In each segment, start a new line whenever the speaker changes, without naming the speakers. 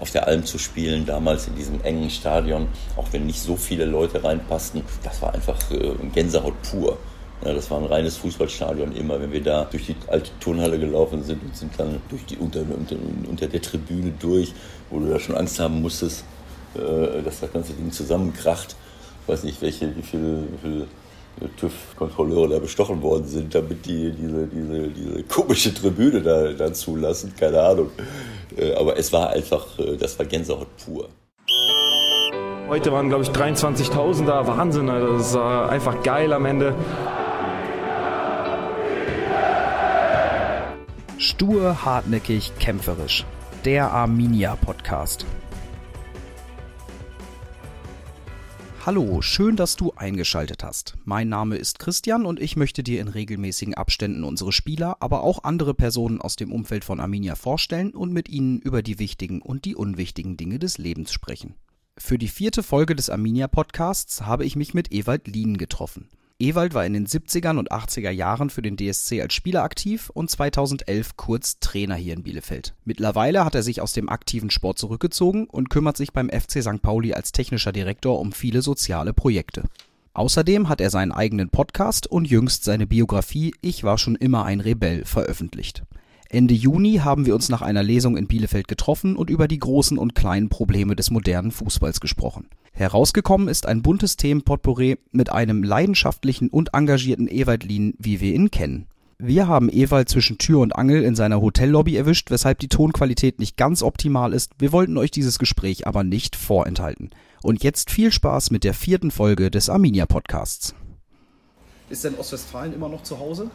auf der Alm zu spielen, damals in diesem engen Stadion, auch wenn nicht so viele Leute reinpassten. Das war einfach äh, Gänsehaut pur. Das war ein reines Fußballstadion immer, wenn wir da durch die alte Turnhalle gelaufen sind und sind dann durch die unter, unter, unter der Tribüne durch, wo du da schon Angst haben musstest, äh, dass das ganze Ding zusammenkracht. Ich weiß nicht, welche, wie viele, wie viele TÜV-Kontrolleure da bestochen worden sind, damit die diese, diese, diese komische Tribüne da, da zulassen. Keine Ahnung. Äh, aber es war einfach, äh, das war Gänsehaut pur.
Heute waren, glaube ich, 23.000 da. Wahnsinn, das war einfach geil am Ende.
Stur, hartnäckig, kämpferisch. Der Arminia Hallo, schön, dass du eingeschaltet hast. Mein Name ist Christian und ich möchte dir in regelmäßigen Abständen unsere Spieler, aber auch andere Personen aus dem Umfeld von Arminia vorstellen und mit ihnen über die wichtigen und die unwichtigen Dinge des Lebens sprechen. Für die vierte Folge des Arminia Podcasts habe ich mich mit Ewald Lien getroffen. Ewald war in den 70er und 80er Jahren für den DSC als Spieler aktiv und 2011 kurz Trainer hier in Bielefeld. Mittlerweile hat er sich aus dem aktiven Sport zurückgezogen und kümmert sich beim FC St. Pauli als technischer Direktor um viele soziale Projekte. Außerdem hat er seinen eigenen Podcast und jüngst seine Biografie Ich war schon immer ein Rebell veröffentlicht. Ende Juni haben wir uns nach einer Lesung in Bielefeld getroffen und über die großen und kleinen Probleme des modernen Fußballs gesprochen. Herausgekommen ist ein buntes Themenpotpourri mit einem leidenschaftlichen und engagierten Ewald Lien, wie wir ihn kennen. Wir haben Ewald zwischen Tür und Angel in seiner Hotellobby erwischt, weshalb die Tonqualität nicht ganz optimal ist. Wir wollten euch dieses Gespräch aber nicht vorenthalten. Und jetzt viel Spaß mit der vierten Folge des Arminia Podcasts.
Ist denn Ostwestfalen immer noch zu Hause?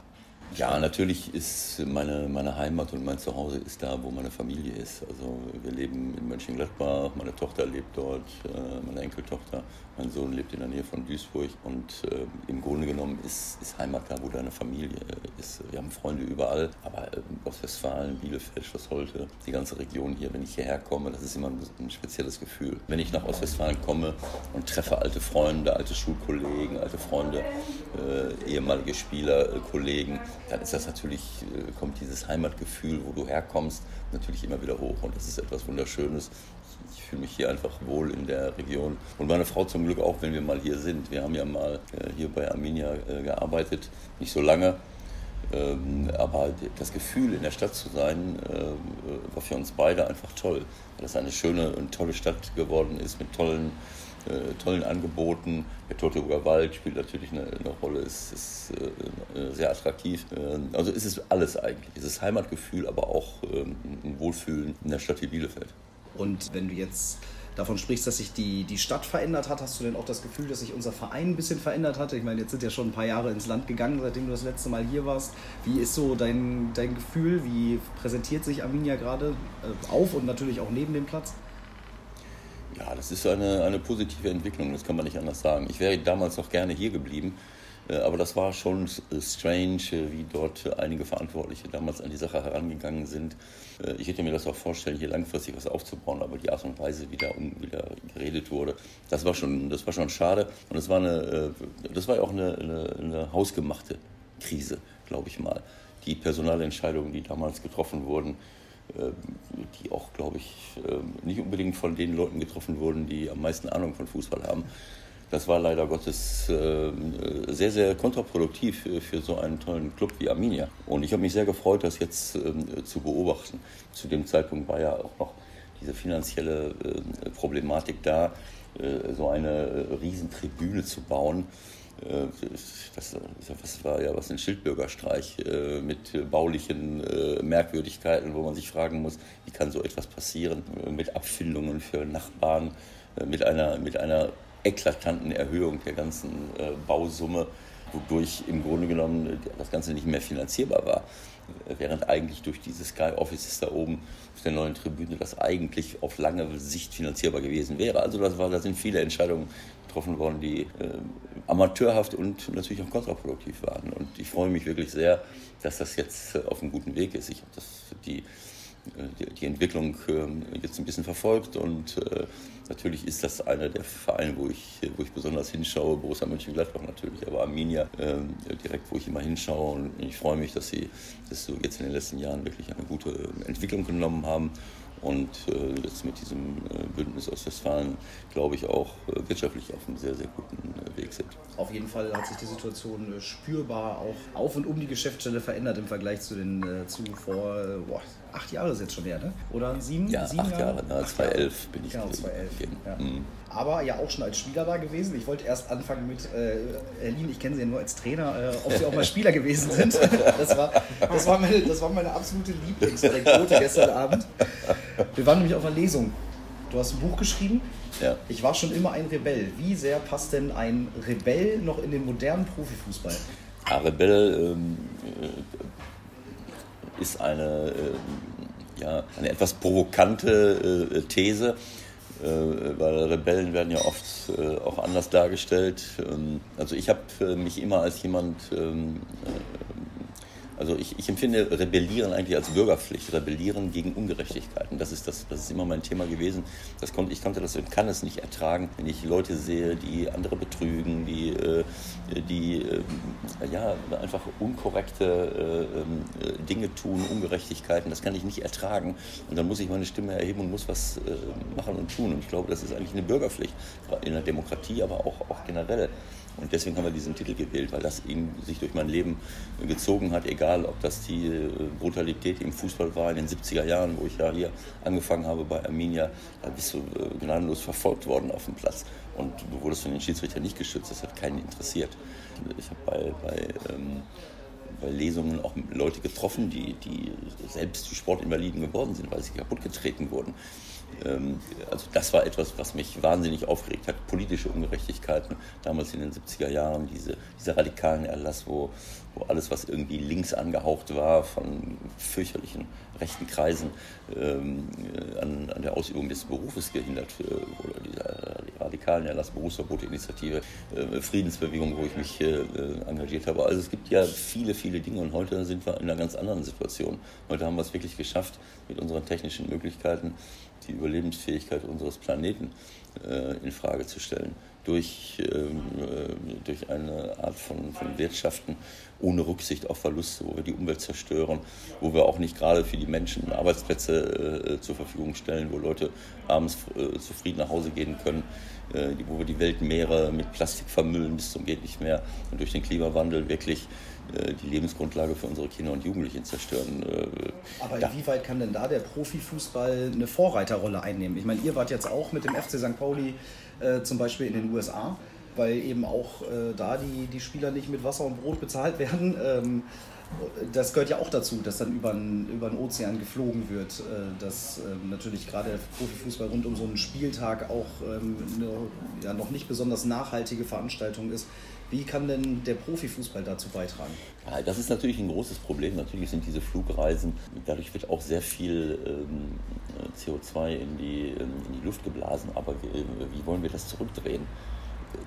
Ja, natürlich ist meine, meine Heimat und mein Zuhause ist da, wo meine Familie ist. Also wir leben in Mönchengladbach, meine Tochter lebt dort, äh, meine Enkeltochter, mein Sohn lebt in der Nähe von Duisburg und äh, im Grunde genommen ist, ist Heimat da, wo deine Familie äh, ist. Wir haben Freunde überall, aber Ostwestfalen, Bielefeld, Schloss Holte, die ganze Region hier, wenn ich hierher komme, das ist immer ein, ein spezielles Gefühl. Wenn ich nach Ostwestfalen komme und treffe alte Freunde, alte Schulkollegen, alte Freunde, ehemalige Spieler, Kollegen, dann ist das natürlich, äh, kommt dieses Heimatgefühl, wo du herkommst, natürlich immer wieder hoch. Und das ist etwas Wunderschönes. Fühle mich hier einfach wohl in der Region. Und meine Frau zum Glück auch, wenn wir mal hier sind. Wir haben ja mal äh, hier bei Arminia äh, gearbeitet, nicht so lange. Ähm, aber das Gefühl, in der Stadt zu sein, war für uns beide einfach toll. Weil es eine schöne und tolle Stadt geworden ist mit tollen äh, tollen Angeboten. Der Teutoburger Wald spielt natürlich eine, eine Rolle, ist, ist äh, sehr attraktiv. Äh, also ist es alles eigentlich. Es ist Heimatgefühl, aber auch ähm, ein Wohlfühlen in der Stadt wie Bielefeld.
Und wenn du jetzt davon sprichst, dass sich die, die Stadt verändert hat, hast du denn auch das Gefühl, dass sich unser Verein ein bisschen verändert hat? Ich meine, jetzt sind ja schon ein paar Jahre ins Land gegangen, seitdem du das letzte Mal hier warst. Wie ist so dein, dein Gefühl? Wie präsentiert sich Arminia gerade äh, auf und natürlich auch neben dem Platz?
Ja, das ist eine, eine positive Entwicklung, das kann man nicht anders sagen. Ich wäre damals noch gerne hier geblieben, aber das war schon strange, äh, wie dort einige Verantwortliche damals an die Sache herangegangen sind. Äh, ich hätte mir das auch vorstellen, hier langfristig was aufzubauen, aber die Art und Weise, wie da um, wieder geredet wurde, das war schon, das war schon schade. Und das war, eine, das war ja auch eine, eine, eine hausgemachte Krise, glaube ich mal. Die Personalentscheidungen, die damals getroffen wurden, ähm, die auch, glaube ich, ähm, nicht unbedingt von den Leuten getroffen wurden, die am meisten Ahnung von Fußball haben. Das war leider Gottes ähm, sehr, sehr kontraproduktiv für so einen tollen Club wie Arminia. Und ich habe mich sehr gefreut, das jetzt zu beobachten. Zu dem Zeitpunkt war ja auch noch diese finanzielle Problematik da, äh, so eine äh, Riesentribüne zu bauen äh, das, das war ja was ein Schildbürgerstreich äh, mit baulichen äh, Merkwürdigkeiten, wo man sich fragen muss, wie kann so etwas passieren, mit Abfindungen für Nachbarn, mit einer, mit einer eklatanten Erhöhung der ganzen Bausumme, wodurch im Grunde genommen das Ganze nicht mehr finanzierbar war. Während eigentlich durch diese Sky Offices da oben auf der neuen Tribüne das eigentlich auf lange Sicht finanzierbar gewesen wäre. Also das war, da sind viele Entscheidungen getroffen worden, die äh, amateurhaft und natürlich auch kontraproduktiv waren. Und ich freue mich wirklich sehr, dass das jetzt äh, auf einem guten Weg ist. Ich habe die, äh, die, die, Entwicklung äh, jetzt ein bisschen verfolgt und äh, natürlich ist das einer der Vereine, wo ich, wo ich besonders hinschaue. Borussia Mönchengladbach natürlich, aber Arminia ähm, direkt, wo ich immer hinschaue. Und ich freue mich, dass sie das so jetzt in den letzten Jahren wirklich eine gute Entwicklung genommen haben und äh, jetzt mit diesem äh, Bündnis Ostwestfalen, glaube ich, auch äh, wirtschaftlich auf einem sehr, sehr guten Weg sind.
Auf jeden Fall hat sich die Situation spürbar auch auf und um die Geschäftsstelle verändert im Vergleich zu den zu vor boah, acht Jahre ist jetzt schon her, ne? Oder sieben?
Ja,
sieben
acht Jahre, Jahre 2011 bin ich
genau, 2011. Ja. Mhm. Aber ja auch schon als Spieler da gewesen. Ich wollte erst anfangen mit äh, Erlin, ich kenne sie ja nur als Trainer, äh, ob sie auch mal Spieler gewesen sind. Das war, das war, meine, das war meine absolute Lieblingsanekdote gestern Abend. Wir waren nämlich auf einer Lesung. Du hast ein Buch geschrieben.
Ja.
Ich war schon immer ein Rebell. Wie sehr passt denn ein Rebell noch in den modernen Profifußball?
Ja, Rebell ähm, äh, ist eine, äh, ja, eine etwas provokante äh, These, weil Rebellen werden ja oft äh, auch anders dargestellt. Ähm, also ich habe äh, mich immer als jemand ähm, also ich, ich, empfinde Rebellieren eigentlich als Bürgerpflicht, Rebellieren gegen Ungerechtigkeiten. Das ist, das, das ist immer mein Thema gewesen. Das konnte, ich konnte das und kann es nicht ertragen, wenn ich Leute sehe, die andere betrügen, die, äh, die äh, ja, einfach unkorrekte äh, Dinge tun, Ungerechtigkeiten. Das kann ich nicht ertragen. Und dann muss ich meine Stimme erheben und muss was machen und tun. Und ich glaube, das ist eigentlich eine Bürgerpflicht in der Demokratie, aber auch, auch generell. Und deswegen haben wir diesen Titel gewählt, weil das eben sich durch mein Leben gezogen hat, egal ob das die äh, Brutalität im Fußball war in den 70er Jahren, wo ich ja hier angefangen habe bei Arminia, da bist du äh, gnadenlos verfolgt worden auf dem Platz. Und du wurdest von den Schiedsrichtern nicht geschützt, das hat keinen interessiert. Ich habe bei, bei, ähm, bei Lesungen auch Leute getroffen, die, die selbst zu Sportinvaliden geworden sind, weil sie kaputtgetreten wurden. Ähm, also das war etwas, was mich wahnsinnig aufgeregt hat. Politische Ungerechtigkeiten, damals in den 70er Jahren, diese, dieser radikalen Erlass, wo, wo alles, was irgendwie links angehaucht war, von fürchterlichen rechten Kreisen ähm, an, an, der Ausübung des Berufes gehindert wurde. Dieser die radikalen Erlass, Berufsverbote-Initiative, äh, Friedensbewegung, wo ich mich äh, engagiert habe. Also es gibt ja viele, viele Dinge und heute sind wir in einer ganz anderen Situation. Heute haben wir es wirklich geschafft, mit unseren technischen Möglichkeiten die Überlebensfähigkeit unseres Planeten äh, in Frage zu stellen. Durch, ähm, äh, durch eine Art von, von Wirtschaften ohne Rücksicht auf Verluste, wo wir die Umwelt zerstören, wo wir auch nicht gerade für die Menschen Arbeitsplätze äh, zur Verfügung stellen, wo Leute abends äh, zufrieden nach Hause gehen können, äh, wo wir die Weltmeere mit Plastik vermüllen bis zum geht nicht mehr und durch den Klimawandel wirklich die Lebensgrundlage für unsere Kinder und Jugendlichen zerstören. Äh,
Aber inwieweit kann denn da der Profifußball eine Vorreiterrolle einnehmen? Ich meine, ihr wart jetzt auch mit dem FC St. Pauli äh, zum Beispiel in den USA, weil eben auch äh, da die, die Spieler nicht mit Wasser und Brot bezahlt werden. Ähm, das gehört ja auch dazu, dass dann über den, über den Ozean geflogen wird, äh, dass ähm, natürlich gerade der Profifußball rund um so einen Spieltag auch ähm, eine ja, noch nicht besonders nachhaltige Veranstaltung ist. Wie kann denn der Profifußball dazu beitragen?
Ja, das ist natürlich ein großes Problem. Natürlich sind diese Flugreisen, dadurch wird auch sehr viel ähm, CO2 in die, ähm, in die Luft geblasen. Aber wie, wie wollen wir das zurückdrehen?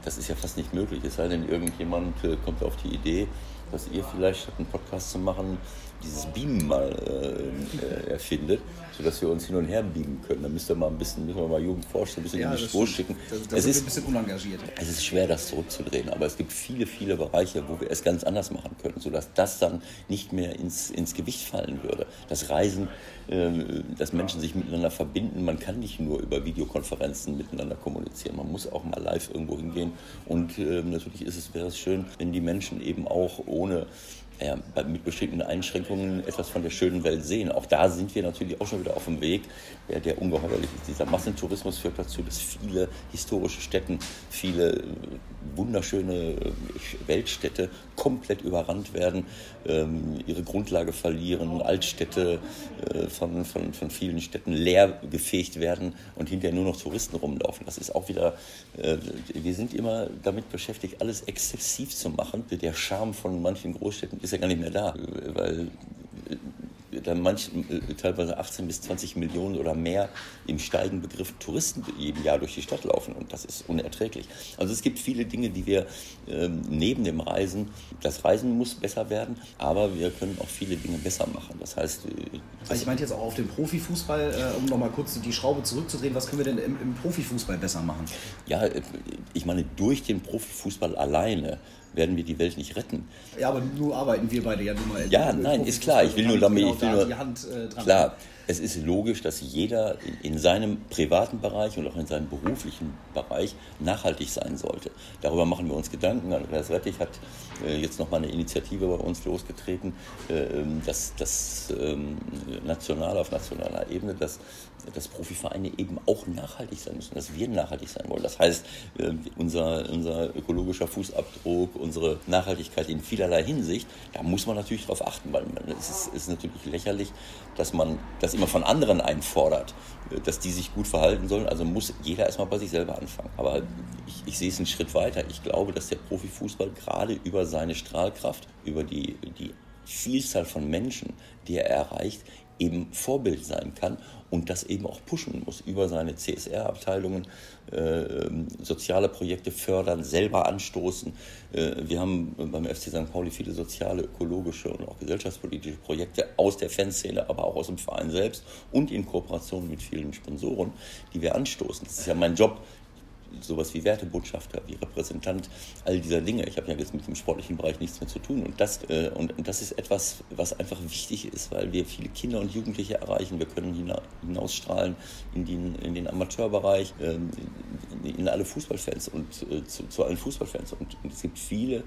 Das ist ja fast nicht möglich. Es sei denn, irgendjemand äh, kommt auf die Idee, dass ihr vielleicht einen Podcast zu machen, dieses Beamen mal äh, erfindet, sodass wir uns hin und her beamen können. Da müsst ihr mal ein bisschen, müssen wir mal Jugendforscher ein bisschen ja, in die Spur schicken.
Da, es ist ein bisschen unengagiert.
Es ist schwer, das zurückzudrehen, aber es gibt viele, viele Bereiche, wo wir es ganz anders machen können, sodass das dann nicht mehr ins, ins Gewicht fallen würde. Das Reisen, äh, dass Menschen sich miteinander verbinden, man kann nicht nur über Videokonferenzen miteinander kommunizieren, man muss auch mal live irgendwo hingehen und äh, natürlich ist es, wäre es schön, wenn die Menschen eben auch ohne ja, mit bestimmten Einschränkungen etwas von der schönen Welt sehen. Auch da sind wir natürlich auch schon wieder auf dem Weg, der, der ungeheuerlich ist. Dieser Massentourismus führt dazu, dass viele historische Städten, viele äh, wunderschöne äh, Weltstädte komplett überrannt werden, ähm, ihre Grundlage verlieren, Altstädte äh, von, von, von vielen Städten leer gefegt werden und hinterher nur noch Touristen rumlaufen. Das ist auch wieder, äh, wir sind immer damit beschäftigt, alles exzessiv zu machen. Der Charme von manchen Großstädten ist ja gar nicht mehr da, weil dann manch, äh, teilweise 18 bis 20 Millionen oder mehr im Steigen begriffen Touristen jedem Jahr durch die Stadt laufen und das ist unerträglich. Also es gibt viele Dinge, die wir ähm, neben dem Reisen, das Reisen muss besser werden, aber wir können auch viele Dinge besser machen. Das heißt,
äh, also ich meinte jetzt auch auf den Profifußball, äh, um nochmal kurz die Schraube zurückzudrehen, was können wir denn im, im Profifußball besser machen?
Ja, äh, ich meine, durch den Profifußball alleine werden wir die Welt nicht retten.
Ja, aber nur arbeiten wir beide ja nun mal.
Ja, nein, ist klar. Ich will nur damit. Genau ich will nur,
die Hand, äh,
klar. es ist logisch, dass jeder in seinem privaten Bereich und auch in seinem beruflichen Bereich nachhaltig sein sollte. Darüber machen wir uns Gedanken. Andreas Rettich hat äh, jetzt nochmal eine Initiative bei uns losgetreten, äh, ähm, dass das ähm, national auf nationaler Ebene, dass, dass Profivereine eben auch nachhaltig sein müssen, dass wir nachhaltig sein wollen. Das heißt, äh, unser, unser ökologischer Fußabdruck, unsere Nachhaltigkeit in vielerlei Hinsicht, da muss man natürlich darauf achten, weil es ist, ist natürlich lächerlich, dass man das immer von anderen einfordert, dass die sich gut verhalten sollen. Also muss jeder erstmal bei sich selber anfangen. Aber ich, ich sehe es einen Schritt weiter. Ich glaube, dass der Profifußball gerade über seine Strahlkraft, über die, die Vielzahl von Menschen, die er erreicht, eben Vorbild sein kann und das eben auch pushen muss über seine CSR-Abteilungen, äh, soziale Projekte fördern, selber anstoßen. Äh, wir haben beim FC St. Pauli viele soziale, ökologische und auch gesellschaftspolitische Projekte aus der Fanszene, aber auch aus dem Verein selbst und in Kooperation mit vielen Sponsoren, die wir anstoßen. Das ist ja mein Job, sowas wie Wertebotschafter, wie Repräsentant all dieser Dinge. Ich habe ja jetzt mit dem sportlichen Bereich nichts mehr zu tun. Und das, äh, und, und das ist etwas, was einfach wichtig ist, weil wir viele Kinder und Jugendliche erreichen. Wir können hina hinausstrahlen in den, in den Amateurbereich, äh, in, in, alle Fußballfans und äh, zu, zu, allen Fußballfans. Und, und es gibt viele,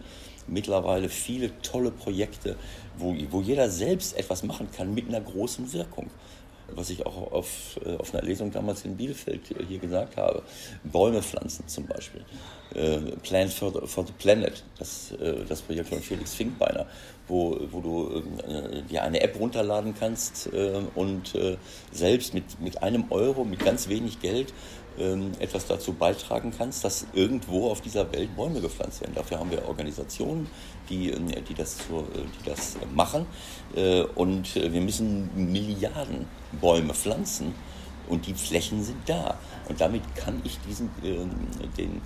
mittlerweile viele tolle Projekte, wo, wo jeder selbst etwas machen kann mit einer großen Wirkung was ich auch auf, äh, auf einer Lesung damals in Bielefeld hier gesagt habe. Bäume pflanzen zum Beispiel. Äh, Plant for the, for the Planet, das, äh, das Projekt von Felix Finkbeiner, wo, wo du äh, dir eine App runterladen kannst und selbst mit, mit einem Euro, mit ganz wenig Geld, ähm, etwas dazu beitragen kannst, dass irgendwo auf dieser Welt Bäume gepflanzt werden. Dafür haben wir Organisationen, die, die, das, die das machen. Und wir müssen Milliarden Bäume pflanzen und die Flächen sind da. Und damit kann ich diesen, den,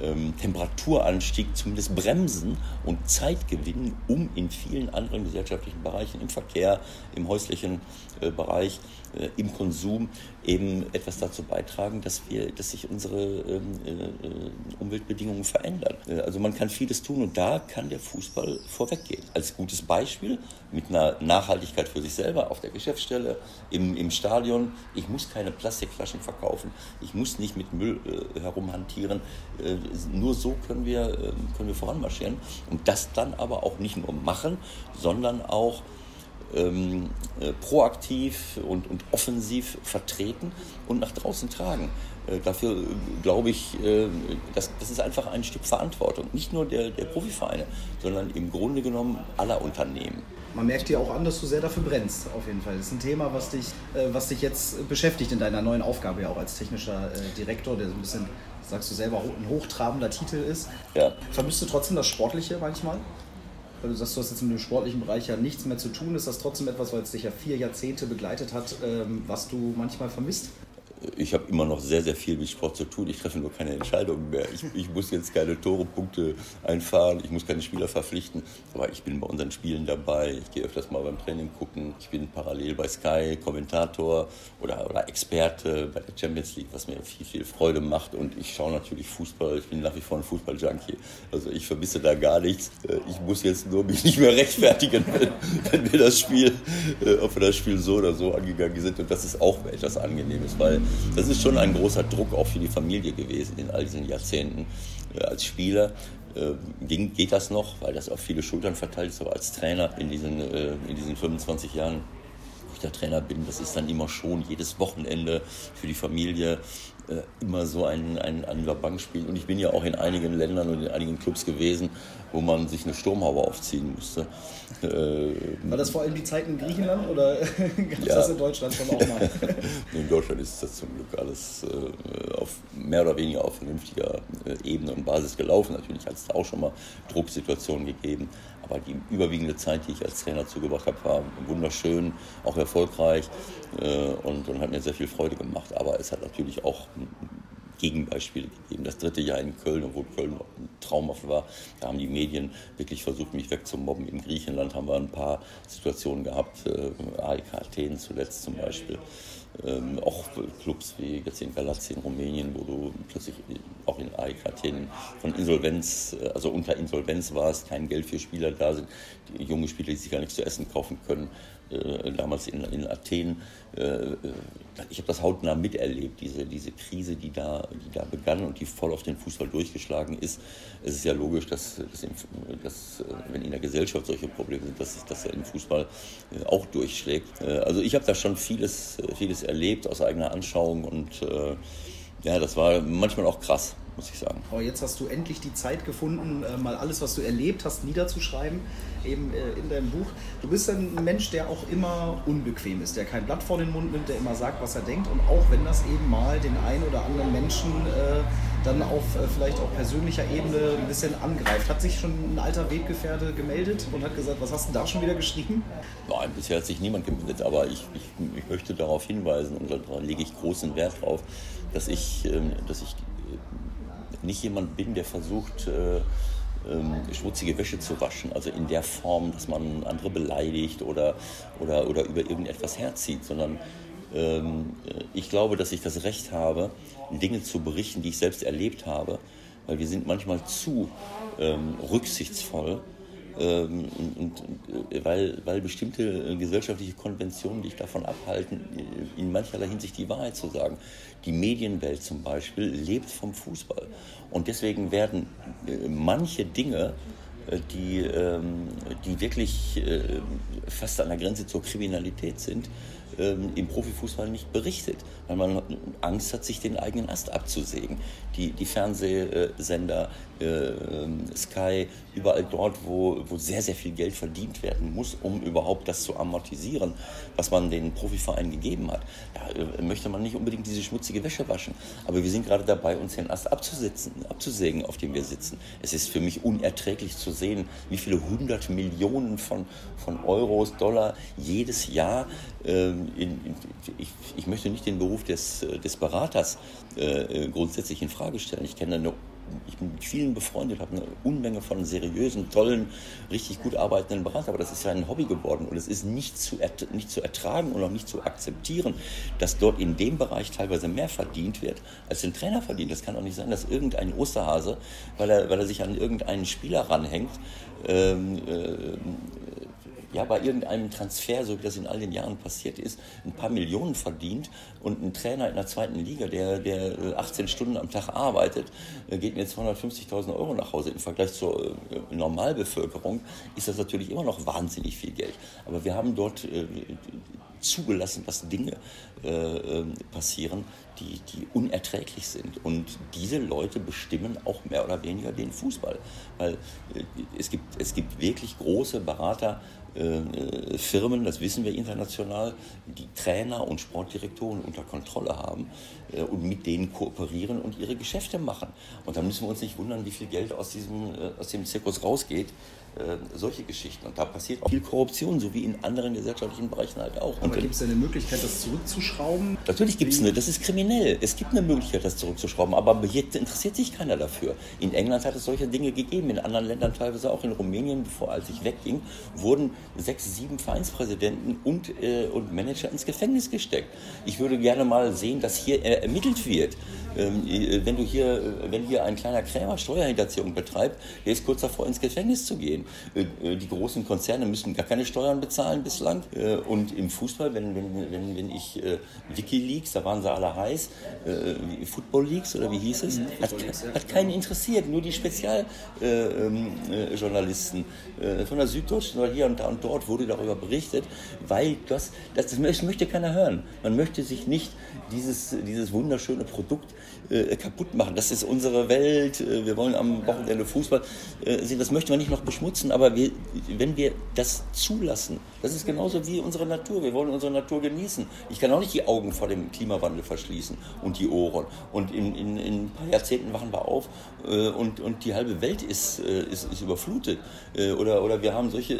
ähm, Temperaturanstieg zumindest bremsen und Zeit gewinnen, um in vielen anderen gesellschaftlichen Bereichen, im Verkehr, im häuslichen äh, Bereich, äh, im Konsum eben etwas dazu beitragen, dass wir, dass sich unsere ähm, äh, Umweltbedingungen verändern. Äh, also man kann vieles tun und da kann der Fußball vorweggehen. Als gutes Beispiel mit einer Nachhaltigkeit für sich selber auf der Geschäftsstelle, im, im Stadion. Ich muss keine Plastikflaschen verkaufen. Ich muss nicht mit Müll äh, herumhantieren. Nur so können wir, äh, können wir voranmarschieren. Und das dann aber auch nicht nur machen, sondern auch ähm, äh, proaktiv und, und offensiv vertreten und nach draußen tragen. Äh, dafür äh, glaube ich, das, das ist einfach ein Stück Verantwortung. Nicht nur der, der Profivereine, sondern im Grunde genommen aller Unternehmen.
Man merkt dir auch an, dass du sehr dafür brennst, auf jeden Fall. Das ist ein Thema, was dich, was dich jetzt beschäftigt in deiner neuen Aufgabe, ja auch als technischer Direktor, der so ein bisschen, sagst du selber, ein hochtrabender Titel ist. Ja. Vermisst du trotzdem das Sportliche manchmal? weil du sagst, du hast jetzt mit dem sportlichen Bereich ja nichts mehr zu tun, ist das trotzdem etwas, weil es dich ja vier Jahrzehnte begleitet hat, ähm, was du manchmal vermisst?
Ich habe immer noch sehr, sehr viel mit Sport zu tun. Ich treffe nur keine Entscheidungen mehr. Ich, ich, muss jetzt keine Tore, Punkte einfahren. Ich muss keine Spieler verpflichten. Aber ich bin bei unseren Spielen dabei. Ich gehe öfters mal beim Training gucken. Ich bin parallel bei Sky Kommentator oder, oder Experte bei der Champions League, was mir viel, viel Freude macht. Und ich schaue natürlich Fußball. Ich bin nach wie vor ein Fußball-Junkie. Also ich vermisse da gar nichts. Äh, ich muss jetzt nur mich nicht mehr rechtfertigen, wenn, wenn wir das Spiel, äh, ob wir das Spiel so oder so angegangen sind. Und das ist auch etwas Angenehmes, weil das ist schon ein großer Druck auch für die Familie gewesen in all diesen Jahrzehnten äh, als Spieler. Äh, geht das noch, weil das auf viele Schultern verteilt ist, aber als Trainer in diesen, äh, in diesen 25 Jahren wo ich der Trainer bin, das ist dann immer schon jedes Wochenende für die Familie immer so ein, ein, ein Bankspiel. Und ich bin ja auch in einigen Ländern und in einigen Clubs gewesen, wo man sich eine Sturmhaube aufziehen musste.
Äh, War das vor allem die Zeit in Griechenland oder gab es ja. das in Deutschland schon auch mal?
in Deutschland ist das zum Glück alles äh, auf mehr oder weniger auf vernünftiger äh, Ebene und Basis gelaufen. Natürlich hat es da auch schon mal Drucksituationen gegeben. Aber die überwiegende Zeit, die ich als Trainer zugebracht habe, war wunderschön, auch erfolgreich äh, und, und hat mir sehr viel Freude gemacht. Aber es hat natürlich auch Gegenbeispiele gegeben. Das dritte Jahr in Köln, obwohl Köln traumhaft war, da haben die Medien wirklich versucht, mich wegzumobben. In Griechenland haben wir ein paar Situationen gehabt, äh, AEK Athen zuletzt zum Beispiel. Ähm, auch Clubs wie jetzt in Galatien, Rumänien, wo du plötzlich auch in AEK Athen von Insolvenz, äh, also unter Insolvenz warst, kein Geld für Spieler da sind, junge Spieler, die sich gar nichts zu essen kaufen können, äh, damals in, in Athen, äh, ich habe das hautnah miterlebt, diese, diese Krise, die da, die da begann und die voll auf den Fußball durchgeschlagen ist. Es ist ja logisch, dass, dass, dass wenn in der Gesellschaft solche Probleme sind, dass das im Fußball auch durchschlägt. Also ich habe da schon vieles, vieles erlebt aus eigener Anschauung und ja, das war manchmal auch krass muss ich sagen.
Aber jetzt hast du endlich die Zeit gefunden, äh, mal alles, was du erlebt hast, niederzuschreiben, eben äh, in deinem Buch. Du bist ein Mensch, der auch immer unbequem ist, der kein Blatt vor den Mund nimmt, der immer sagt, was er denkt. Und auch wenn das eben mal den einen oder anderen Menschen äh, dann auf vielleicht auch persönlicher Ebene ein bisschen angreift. Hat sich schon ein alter Weggefährte gemeldet und hat gesagt, was hast du da schon wieder geschrieben?
Nein, bisher hat sich niemand gemeldet, aber ich, ich, ich möchte darauf hinweisen und da lege ich großen Wert drauf, dass ich, ähm, dass ich nicht jemand bin, der versucht, äh, ähm, schmutzige Wäsche zu waschen, also in der Form, dass man andere beleidigt oder, oder, oder über irgendetwas herzieht, sondern ähm, ich glaube, dass ich das Recht habe, Dinge zu berichten, die ich selbst erlebt habe, weil wir sind manchmal zu ähm, rücksichtsvoll ähm, und, äh, weil, weil bestimmte gesellschaftliche Konventionen dich davon abhalten, in mancherlei Hinsicht die Wahrheit zu sagen. Die Medienwelt zum Beispiel lebt vom Fußball. Und deswegen werden äh, manche Dinge, äh, die, ähm, die wirklich fast an der Grenze zur Kriminalität sind, ähm, im Profifußball nicht berichtet, weil man Angst hat, sich den eigenen Ast abzusägen. Die, die Fernsehsender, äh, Sky, überall dort, wo, wo sehr, sehr viel Geld verdient werden muss, um überhaupt das zu amortisieren, was man den Profivereinen gegeben hat. Da äh, möchte man nicht unbedingt diese schmutzige Wäsche waschen. Aber wir sind gerade dabei, uns den Ast abzusitzen, abzusägen, auf dem wir sitzen. Es ist für mich unerträglich zu sehen, wie viele hundert Millionen von, von Euros, Dollar jedes Jahr ähm, in, in, ich, ich, möchte nicht den Beruf des, des Beraters äh, grundsätzlich in Frage stellen. Ich kenne eine ich bin mit vielen befreundet, habe eine Unmenge von seriösen, tollen, richtig gut arbeitenden Beratern, aber das ist ja ein Hobby geworden und es ist nicht zu, nicht zu ertragen und auch nicht zu akzeptieren, dass dort in dem Bereich teilweise mehr verdient wird, als ein Trainer verdient. Das kann auch nicht sein, dass irgendein Osterhase, weil er, weil er sich an irgendeinen Spieler ranhängt, ähm, äh, ja bei irgendeinem Transfer, so wie das in all den Jahren passiert ist, ein paar Millionen verdient und ein Trainer in der zweiten Liga, der, der 18 äh, Stunden am Tag arbeitet, äh, geht mit 250.000 Euro nach Hause. Im Vergleich zur äh, Normalbevölkerung ist das natürlich immer noch wahnsinnig viel Geld. Aber wir haben dort zugelassen, dass Dinge äh, ähm, passieren, die, die unerträglich sind. Und diese Leute bestimmen auch mehr oder weniger den Fußball. Weil äh, es, gibt, es gibt wirklich große Berater, äh, Firmen, das wissen wir international, die Trainer und Sportdirektoren unter Kontrolle haben äh, und mit denen kooperieren und ihre Geschäfte machen. Und da müssen wir uns nicht wundern, wie viel Geld aus, diesem, äh, aus dem Zirkus rausgeht. Solche Geschichten. Und da passiert auch viel Korruption, so wie in anderen gesellschaftlichen Bereichen halt auch.
Aber gibt es eine Möglichkeit, das zurückzuschrauben?
Natürlich gibt es eine, das ist kriminell. Es gibt eine Möglichkeit, das zurückzuschrauben, aber hier interessiert sich keiner dafür. In England hat es solche Dinge gegeben, in anderen Ländern teilweise auch, in Rumänien, bevor als ich wegging, wurden sechs, sieben Vereinspräsidenten und, äh, und Manager ins Gefängnis gesteckt. Ich würde gerne mal sehen, dass hier äh, ermittelt wird. Ähm, äh, wenn du hier, äh, wenn hier ein kleiner Krämer Steuerhinterziehung betreibt, der ist kurz davor ins Gefängnis zu gehen. Äh, die großen Konzerne müssen gar keine Steuern bezahlen bislang. Und im Fußball, wenn, wenn, wenn, wenn ich Wikileaks, da waren sie alle heiß, Football Leaks oder wie hieß es, mhm, hat, hat keinen interessiert, nur die Spezialjournalisten ähm, von der Süddeutschen oder hier und da und dort wurde darüber berichtet, weil das, das, das möchte keiner hören. Man möchte sich nicht dieses, dieses wunderschöne Produkt äh, kaputt machen. Das ist unsere Welt. Äh, wir wollen am Wochenende Fußball äh, sehen. Das möchten wir nicht noch beschmutzen, aber wir, wenn wir das zulassen, das ist genauso wie unsere Natur. Wir wollen unsere Natur genießen. Ich kann auch nicht die Augen vor dem Klimawandel verschließen und die Ohren. Und in, in, in ein paar Jahrzehnten wachen wir auf äh, und, und die halbe Welt ist, äh, ist, ist überflutet. Äh, oder, oder wir haben solche,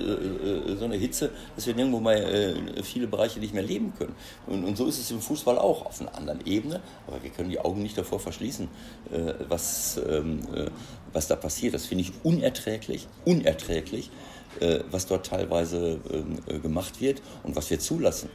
so eine Hitze, dass wir nirgendwo mal viele Bereiche nicht mehr leben können. Und, und so ist es im Fußball auch auf einer anderen Ebene. Aber wir können die Augen nicht davor verschließen, äh, was, ähm, äh, was da passiert. Das finde ich unerträglich, unerträglich, äh, was dort teilweise ähm, gemacht wird und was wir zulassen.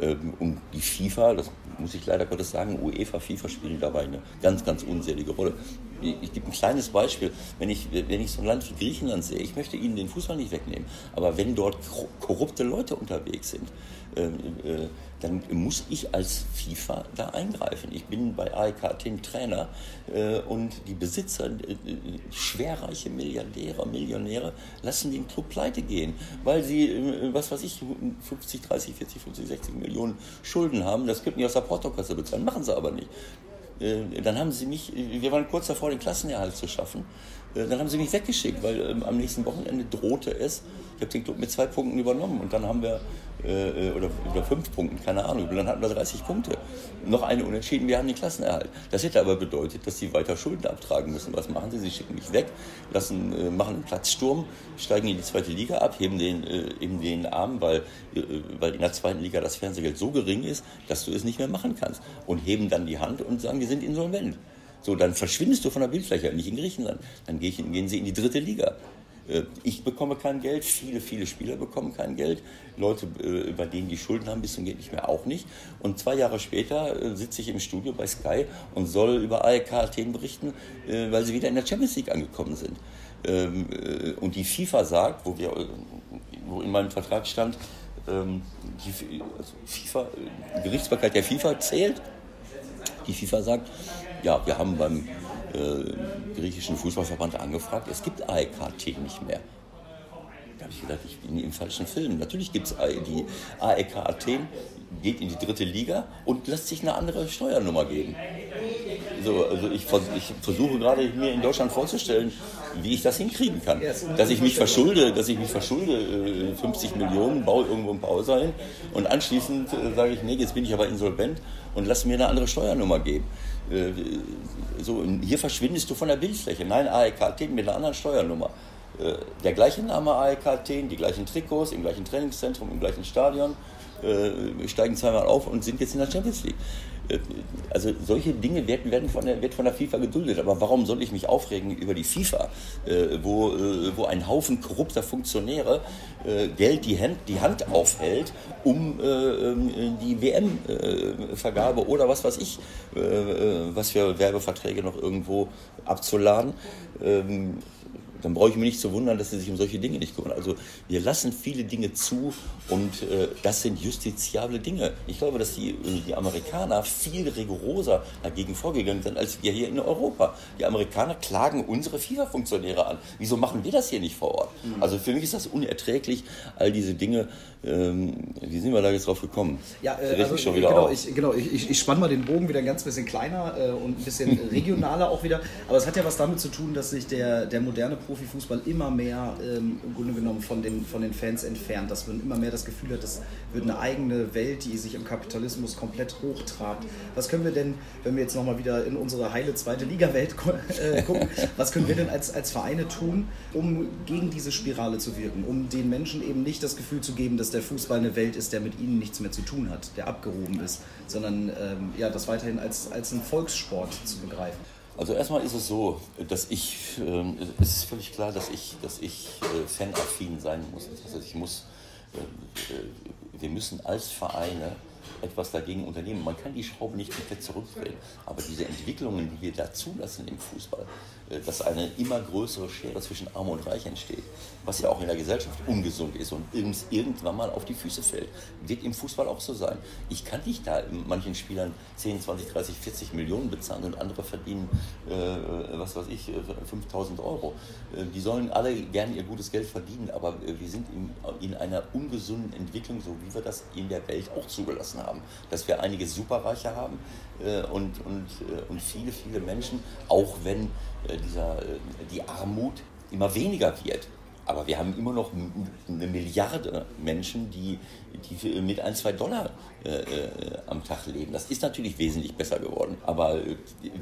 Ähm, und die FIFA, das muss ich leider Gottes sagen, UEFA, FIFA spielen dabei eine ganz, ganz unselige Rolle. Ich gebe ein kleines Beispiel. Wenn ich, wenn ich so ein Land wie Griechenland sehe, ich möchte ihnen den Fußball nicht wegnehmen, aber wenn dort korrupte Leute unterwegs sind, ähm, äh, dann muss ich als FIFA da eingreifen. Ich bin bei AEK Athen Trainer äh, und die Besitzer, äh, schwerreiche Milliardäre, Millionäre, lassen den Club pleite gehen, weil sie, was weiß ich, 50, 30, 40, 50, 60 Millionen Schulden haben. Das könnten die aus der Portokasse bezahlen, machen sie aber nicht. Dann haben sie mich, wir waren kurz davor, den Klassenerhalt zu schaffen. Dann haben sie mich weggeschickt, weil ähm, am nächsten Wochenende drohte es. Ich habe den Club mit zwei Punkten übernommen und dann haben wir äh, oder, oder fünf Punkten, keine Ahnung. Und dann hatten wir 30 Punkte. Noch eine Unentschieden, wir haben den Klassenerhalt. Das hätte aber bedeutet, dass sie weiter Schulden abtragen müssen. Was machen sie? Sie schicken mich weg, lassen, äh, machen einen Platzsturm, steigen in die zweite Liga ab, heben den, äh, heben den Arm, weil, äh, weil in der zweiten Liga das Fernsehgeld so gering ist, dass du es nicht mehr machen kannst. Und heben dann die Hand und sagen, wir sind insolvent. So, dann verschwindest du von der Bildfläche, nicht in Griechenland. Dann gehen sie in die dritte Liga. Äh, ich bekomme kein Geld, viele, viele Spieler bekommen kein Geld. Leute, äh, bei denen die Schulden haben, bis zum geht nicht mehr auch nicht. Und zwei Jahre später äh, sitze ich im Studio bei Sky und soll über AEK Athen berichten, weil sie wieder in der Champions League angekommen sind. Ähm, und die FIFA sagt, wo, wir, wo in meinem Vertrag stand, ähm, die also FIFA, Gerichtsbarkeit der FIFA zählt. Die FIFA sagt, ja, wir haben beim äh, griechischen Fußballverband angefragt, es gibt AEK-T nicht mehr. Da habe ich gedacht, ich bin im falschen Film. Natürlich gibt es die AEK Athen, geht in die dritte Liga und lässt sich eine andere Steuernummer geben. So, also ich, ich versuche gerade mir in Deutschland vorzustellen, wie ich das hinkriegen kann. Dass ich mich verschulde, dass ich mich verschulde, 50 äh, Millionen, baue irgendwo ein hin und anschließend äh, sage ich, nee, jetzt bin ich aber insolvent und lass mir eine andere Steuernummer geben. Äh, so, hier verschwindest du von der Bildfläche. Nein, AEK Athen mit einer anderen Steuernummer. Äh, der gleiche Name AEK Athen, die gleichen Trikots, im gleichen Trainingszentrum, im gleichen Stadion, äh, steigen zweimal auf und sind jetzt in der Champions League. Äh, also solche Dinge werden, werden von der, wird von der FIFA geduldet. Aber warum soll ich mich aufregen über die FIFA, äh, wo, äh, wo ein Haufen korrupter Funktionäre äh, Geld die Hand, die Hand aufhält, um äh, ähm, die WM-Vergabe oder was weiß ich, äh, was für Werbeverträge noch irgendwo abzuladen? Ähm, dann brauche ich mich nicht zu wundern, dass sie sich um solche Dinge nicht kümmern. Also wir lassen viele Dinge zu und äh, das sind justiziable Dinge. Ich glaube, dass die, die Amerikaner viel rigoroser dagegen vorgegangen sind als wir hier in Europa. Die Amerikaner klagen unsere FIFA-Funktionäre an. Wieso machen wir das hier nicht vor Ort? Mhm. Also für mich ist das unerträglich, all diese Dinge. Ähm, wie sind wir da jetzt drauf gekommen?
Ja, äh, also, schon wieder genau, ich, genau ich, ich spanne mal den Bogen wieder ein ganz bisschen kleiner äh, und ein bisschen regionaler auch wieder. Aber es hat ja was damit zu tun, dass sich der, der moderne Profifußball immer mehr ähm, im Grunde genommen von den, von den Fans entfernt, dass man immer mehr das Gefühl hat, das wird eine eigene Welt, die sich im Kapitalismus komplett hochtrabt. Was können wir denn, wenn wir jetzt nochmal wieder in unsere heile zweite Liga-Welt äh, gucken, was können wir denn als, als Vereine tun, um gegen diese Spirale zu wirken, um den Menschen eben nicht das Gefühl zu geben, dass der Fußball eine Welt ist, der mit ihnen nichts mehr zu tun hat, der abgehoben ist, sondern ähm, ja, das weiterhin als, als einen Volkssport zu begreifen.
Also erstmal ist es so, dass ich, äh, es ist völlig klar, dass ich, dass ich äh, fanaffin sein muss. Das heißt, ich muss, äh, äh, wir müssen als Vereine etwas dagegen unternehmen. Man kann die Schraube nicht komplett zurückdrehen, aber diese Entwicklungen, die wir da zulassen im Fußball, dass eine immer größere Schere zwischen Arm und Reich entsteht, was ja auch in der Gesellschaft ungesund ist und irgendwann mal auf die Füße fällt, wird im Fußball auch so sein. Ich kann nicht da manchen Spielern 10, 20, 30, 40 Millionen bezahlen und andere verdienen, äh, was weiß ich, 5000 äh, Euro. Äh, die sollen alle gerne ihr gutes Geld verdienen, aber wir sind in, in einer ungesunden Entwicklung, so wie wir das in der Welt auch zugelassen haben. Dass wir einige Superreiche haben äh, und, und, äh, und viele, viele Menschen, auch wenn äh, dieser, die Armut immer weniger wird. Aber wir haben immer noch eine Milliarde Menschen, die, die mit ein, zwei Dollar äh, am Tag leben. Das ist natürlich wesentlich besser geworden. Aber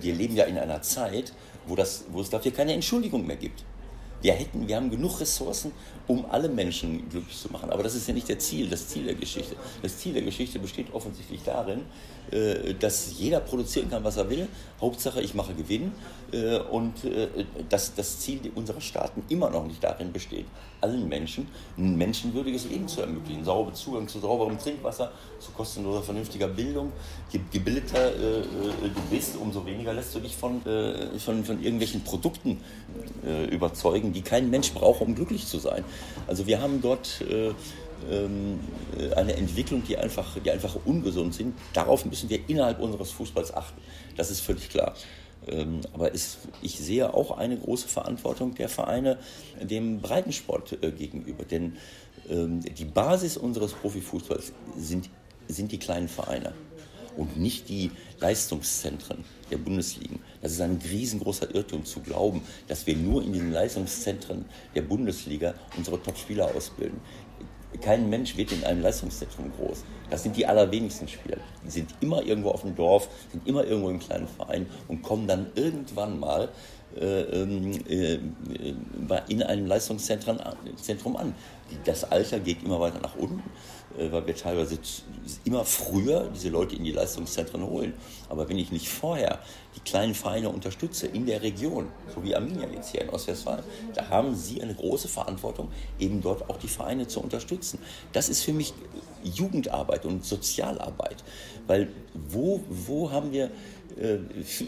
wir leben ja in einer Zeit, wo, das, wo es dafür keine Entschuldigung mehr gibt. Wir hätten, wir haben genug Ressourcen, um alle Menschen glücklich zu machen. Aber das ist ja nicht der Ziel, das Ziel der Geschichte. Das Ziel der Geschichte besteht offensichtlich darin, äh, dass jeder produzieren kann, was er will. Hauptsache, ich mache Gewinn. Äh, und äh, dass das Ziel unserer Staaten immer noch nicht darin besteht, allen Menschen ein menschenwürdiges Leben zu ermöglichen. Sauberer Zugang zu sauberem Trinkwasser, zu kostenloser, vernünftiger Bildung. Je gebildeter du bist, umso weniger lässt du dich von, von, von irgendwelchen Produkten überzeugen, die kein Mensch braucht, um glücklich zu sein. Also wir haben dort eine Entwicklung, die einfach, die einfach ungesund sind. Darauf müssen wir innerhalb unseres Fußballs achten. Das ist völlig klar. Ähm, aber es, ich sehe auch eine große Verantwortung der Vereine dem Breitensport äh, gegenüber. Denn ähm, die Basis unseres Profifußballs sind, sind die kleinen Vereine und nicht die Leistungszentren der Bundesligen. Das ist ein riesengroßer Irrtum zu glauben, dass wir nur in den Leistungszentren der Bundesliga unsere Top-Spieler ausbilden. Kein Mensch wird in einem Leistungszentrum groß. Das sind die allerwenigsten Spieler. Die sind immer irgendwo auf dem Dorf, sind immer irgendwo im kleinen Verein und kommen dann irgendwann mal äh, ähm, äh, in einem Leistungszentrum an. Das Alter geht immer weiter nach unten. Äh, weil wir teilweise immer früher diese Leute in die Leistungszentren holen. Aber wenn ich nicht vorher die kleinen Vereine unterstütze in der Region, so wie Arminia jetzt hier in Ostwestfalen, da haben Sie eine große Verantwortung, eben dort auch die Vereine zu unterstützen. Das ist für mich Jugendarbeit und Sozialarbeit. Weil wo, wo haben wir äh,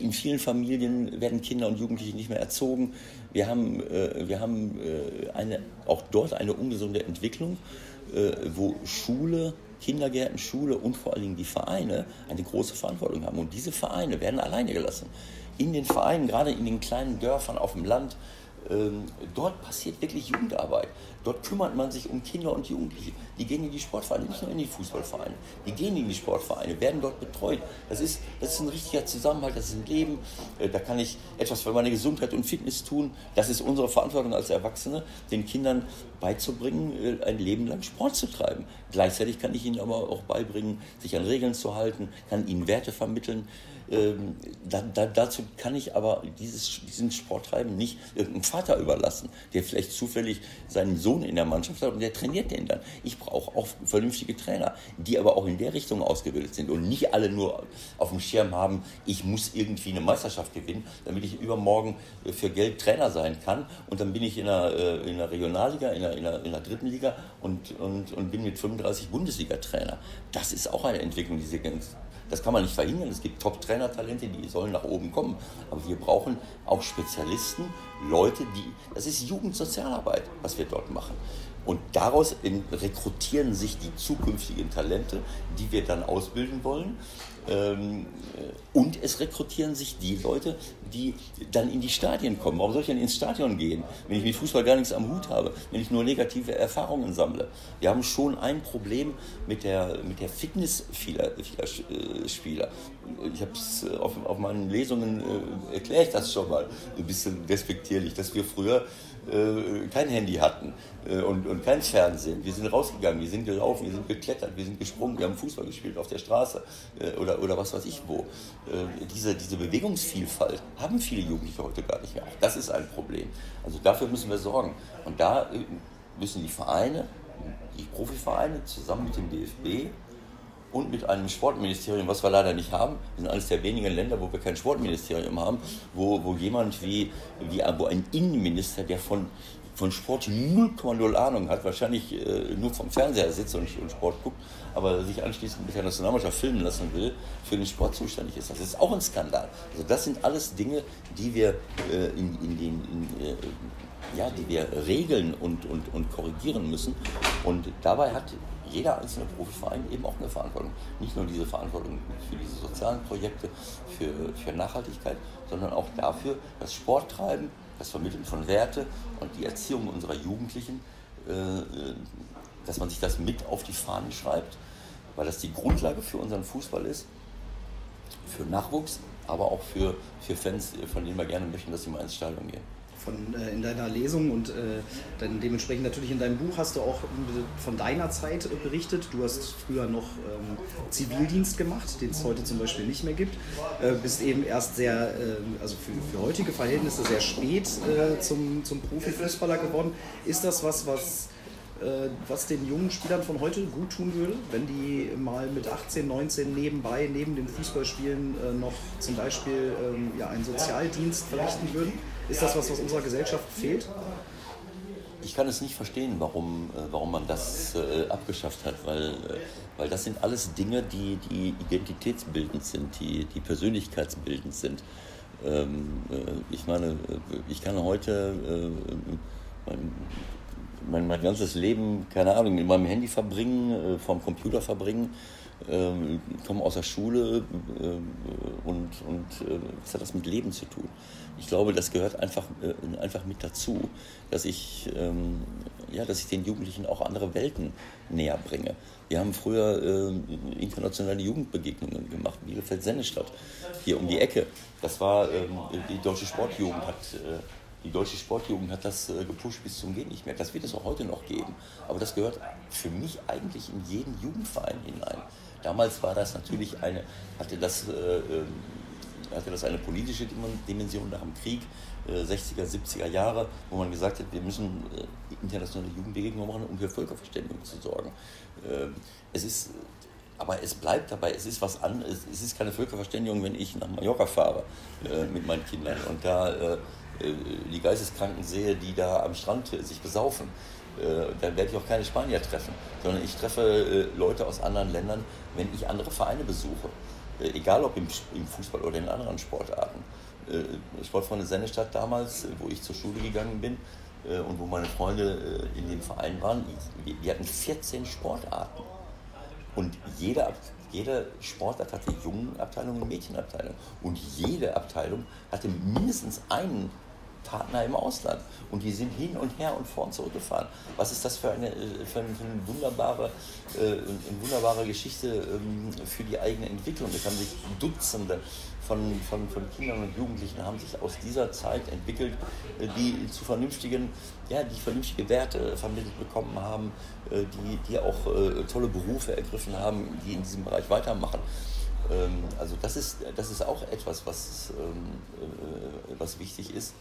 in vielen Familien werden Kinder und Jugendliche nicht mehr erzogen. Wir haben, äh, wir haben eine, auch dort eine ungesunde Entwicklung äh, wo Schule, Kindergärten, Schule und vor allen Dingen die Vereine eine große Verantwortung haben. Und diese Vereine werden alleine gelassen. In den Vereinen, gerade in den kleinen Dörfern auf dem Land, ähm, dort passiert wirklich Jugendarbeit. Dort kümmert man sich um Kinder und Jugendliche. Die gehen in die Sportvereine, nicht nur in die Fußballvereine. Die gehen in die Sportvereine, werden dort betreut. Das ist, das ist ein richtiger Zusammenhalt, das ist ein Leben. Äh, da kann ich etwas für meine Gesundheit und Fitness tun. Das ist unsere Verantwortung als Erwachsene, den Kindern beizubringen, äh, ein Leben lang Sport zu treiben. Gleichzeitig kann ich ihnen aber auch beibringen, sich an Regeln zu halten, kann ihnen Werte vermitteln. Ähm, da, da, dazu kann ich aber dieses, diesen Sporttreiben nicht irgendeinem Vater überlassen, der vielleicht zufällig seinen Sohn in der Mannschaft hat und der trainiert den dann. Ich brauche auch vernünftige Trainer, die aber auch in der Richtung ausgebildet sind und nicht alle nur auf dem Schirm haben, ich muss irgendwie eine Meisterschaft gewinnen, damit ich übermorgen für Geld Trainer sein kann und dann bin ich in der, äh, in der Regionalliga, in der, in, der, in der dritten Liga und, und, und bin mit 35 Bundesliga-Trainer. Das ist auch eine Entwicklung, die Sie ganz das kann man nicht verhindern. Es gibt Top-Trainer-Talente, die sollen nach oben kommen. Aber wir brauchen auch Spezialisten, Leute, die. Das ist Jugendsozialarbeit, was wir dort machen. Und daraus rekrutieren sich die zukünftigen Talente, die wir dann ausbilden wollen. Ähm, äh, und es rekrutieren sich die Leute, die dann in die Stadien kommen. Warum soll ich denn ins Stadion gehen, wenn ich mit Fußball gar nichts am Hut habe, wenn ich nur negative Erfahrungen sammle? Wir haben schon ein Problem mit der, mit der Fitness vieler, vieler äh, Spieler. Ich habe es äh, auf, auf meinen Lesungen, äh, erkläre ich das schon mal ein bisschen respektierlich, dass wir früher äh, kein Handy hatten äh, und, und kein Fernsehen. Wir sind rausgegangen, wir sind gelaufen, wir sind geklettert, wir sind gesprungen, wir haben Fußball gespielt auf der Straße äh, oder, oder was weiß ich wo. Äh, diese, diese Bewegungsvielfalt haben viele Jugendliche heute gar nicht mehr. Auch das ist ein Problem. Also dafür müssen wir sorgen. Und da äh, müssen die Vereine, die Profivereine zusammen mit dem DFB und mit einem Sportministerium, was wir leider nicht haben. Wir sind eines der wenigen Länder, wo wir kein Sportministerium haben, wo, wo jemand wie, wie wo ein Innenminister, der von, von Sport 0,0 Ahnung hat, wahrscheinlich äh, nur vom Fernseher sitzt und, und Sport guckt, aber sich anschließend mit der Nationalmannschaft filmen lassen will, für den Sport zuständig ist. Das ist auch ein Skandal. Also das sind alles Dinge, die wir äh, in, in den, in, äh, ja, die wir regeln und, und, und korrigieren müssen. Und dabei hat jeder einzelne Profiverein eben auch eine Verantwortung. Nicht nur diese Verantwortung für diese sozialen Projekte, für, für Nachhaltigkeit, sondern auch dafür, das Sporttreiben, das Vermitteln von Werte und die Erziehung unserer Jugendlichen, äh, äh, dass man sich das mit auf die Fahnen schreibt, weil das die Grundlage für unseren Fußball ist, für Nachwuchs, aber auch für, für Fans, von denen wir gerne möchten, dass sie mal ins Stadion gehen.
Von, äh, in deiner Lesung und äh, dann dementsprechend natürlich in deinem Buch hast du auch von deiner Zeit berichtet. Du hast früher noch ähm, Zivildienst gemacht, den es heute zum Beispiel nicht mehr gibt. Äh, bist eben erst sehr, äh, also für, für, heutige Verhältnisse sehr spät äh, zum, zum Profifußballer geworden. Ist das was, was äh, was den jungen Spielern von heute gut tun würde, wenn die mal mit 18, 19 nebenbei, neben dem Fußballspielen äh, noch zum Beispiel ähm, ja, einen Sozialdienst verrichten würden? Ist das was, was unserer Gesellschaft fehlt?
Ich kann es nicht verstehen, warum, äh, warum man das äh, abgeschafft hat, weil, äh, weil das sind alles Dinge, die, die identitätsbildend sind, die, die persönlichkeitsbildend sind. Ähm, äh, ich meine, ich kann heute mein, mein, mein ganzes Leben, keine Ahnung, in meinem Handy verbringen, vom Computer verbringen ähm, komme aus der Schule äh, und, und äh, was hat das mit Leben zu tun? Ich glaube, das gehört einfach, äh, einfach mit dazu, dass ich, ähm, ja, dass ich den Jugendlichen auch andere Welten näher bringe. Wir haben früher äh, internationale Jugendbegegnungen gemacht, Bielefeld-Sennestadt, hier um die Ecke. Das war, ähm, die deutsche Sportjugend hat äh, die deutsche Sportjugend hat das äh, gepusht bis zum Gehen nicht mehr. Das wird es auch heute noch geben. Aber das gehört für mich eigentlich in jeden Jugendverein hinein. Damals war das natürlich eine, hatte das, äh, ähm, hatte das eine politische Dimension nach dem Krieg, äh, 60er, 70er Jahre, wo man gesagt hat, wir müssen äh, internationale Jugendbegegnungen machen, um für Völkerverständigung zu sorgen. Äh, es ist aber es bleibt dabei, es ist was anderes. Es ist keine Völkerverständigung, wenn ich nach Mallorca fahre äh, mit meinen Kindern und da äh, äh die Geisteskranken sehe, die da am Strand sich besaufen. Äh, dann werde ich auch keine Spanier treffen, sondern ich treffe äh, Leute aus anderen Ländern, wenn ich andere Vereine besuche. Äh, egal ob im, Fußball oder in anderen Sportarten. Sportfreunde Sennestadt damals, wo ich zur Schule gegangen bin und wo meine Freunde in dem Verein waren, wir hatten 14 Sportarten. Und jede, jede Sportart hatte Jungenabteilung und Mädchenabteilung. Und jede Abteilung hatte mindestens einen Partner im Ausland. Und die sind hin und her und vor und zurückgefahren. Was ist das für eine, äh, für eine, wunderbare, äh, eine wunderbare Geschichte ähm, für die eigene Entwicklung? Es haben sich Dutzende von, von, von Kindern und Jugendlichen haben sich aus dieser Zeit entwickelt, äh, die zu vernünftigen, ja, die vernünftige Werte vermittelt bekommen haben, die, die auch tolle Berufe ergriffen haben, die in diesem Bereich weitermachen. Ähm, also das ist, das ist auch etwas, was, ähm, was wichtig ist.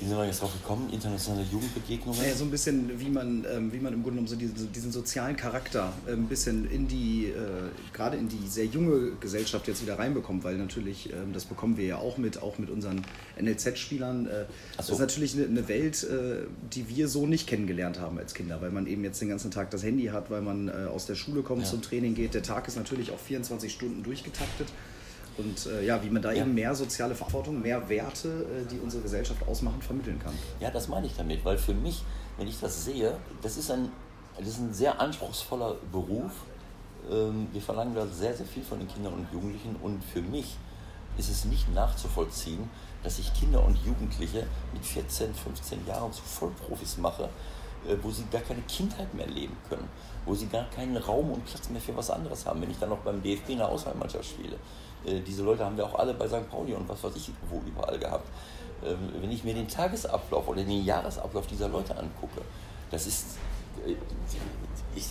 Wie sind wir jetzt drauf gekommen? Internationale Jugendbegegnungen?
Naja, so ein bisschen, wie man, ähm, wie man im Grunde genommen so diesen, diesen sozialen Charakter äh, ein bisschen in die, äh, gerade in die sehr junge Gesellschaft jetzt wieder reinbekommt, weil natürlich, ähm, das bekommen wir ja auch mit, auch mit unseren NLZ-Spielern. Äh, so. Das ist natürlich eine, eine Welt, äh, die wir so nicht kennengelernt haben als Kinder, weil man eben jetzt den ganzen Tag das Handy hat, weil man äh, aus der Schule kommt, ja. zum Training geht. Der Tag ist natürlich auch 24 Stunden durchgetaktet. Und äh, ja, wie man da ja. eben mehr soziale Verantwortung, mehr Werte, äh, die unsere Gesellschaft ausmachen, vermitteln kann.
Ja, das meine ich damit, weil für mich, wenn ich das sehe, das ist ein, das ist ein sehr anspruchsvoller Beruf. Ähm, wir verlangen da sehr, sehr viel von den Kindern und Jugendlichen und für mich ist es nicht nachzuvollziehen, dass ich Kinder und Jugendliche mit 14, 15 Jahren zu Vollprofis mache, äh, wo sie gar keine Kindheit mehr leben können, wo sie gar keinen Raum und Platz mehr für was anderes haben. Wenn ich dann noch beim DFB in der Auswahlmannschaft spiele, diese Leute haben wir auch alle bei St. Pauli und was weiß ich wo überall gehabt. Ähm, wenn ich mir den Tagesablauf oder den Jahresablauf dieser Leute angucke, das ist. Äh, ich,